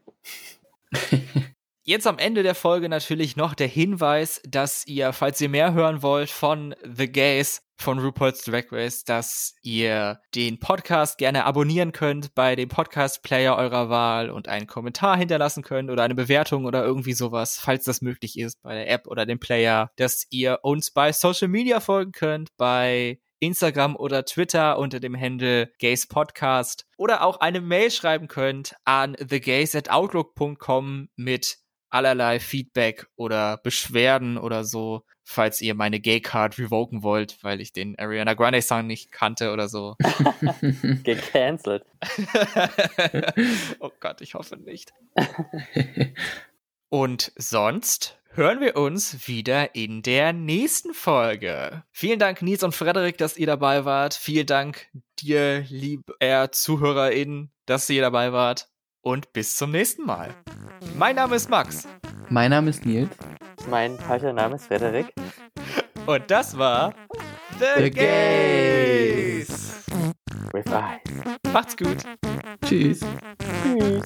Jetzt am Ende der Folge natürlich noch der Hinweis, dass ihr, falls ihr mehr hören wollt von The Gays, von RuPaul's Drag Race, dass ihr den Podcast gerne abonnieren könnt bei dem Podcast-Player eurer Wahl und einen Kommentar hinterlassen könnt oder eine Bewertung oder irgendwie sowas, falls das möglich ist bei der App oder dem Player, dass ihr uns bei Social Media folgen könnt, bei Instagram oder Twitter unter dem Handle Gays Podcast oder auch eine Mail schreiben könnt an thegays@outlook.com mit allerlei Feedback oder Beschwerden oder so, falls ihr meine Gay Card revoken wollt, weil ich den Ariana Grande Song nicht kannte oder so. Gecancelt. oh Gott, ich hoffe nicht. Und sonst hören wir uns wieder in der nächsten Folge. Vielen Dank, Nils und Frederik, dass ihr dabei wart. Vielen Dank dir, lieber Zuhörerin, dass ihr dabei wart. Und bis zum nächsten Mal. Mein Name ist Max. Mein Name ist Nils. Mein falscher Name ist Frederik. Und das war The, The Gays. With Eyes. Macht's gut. Tschüss. Tschüss.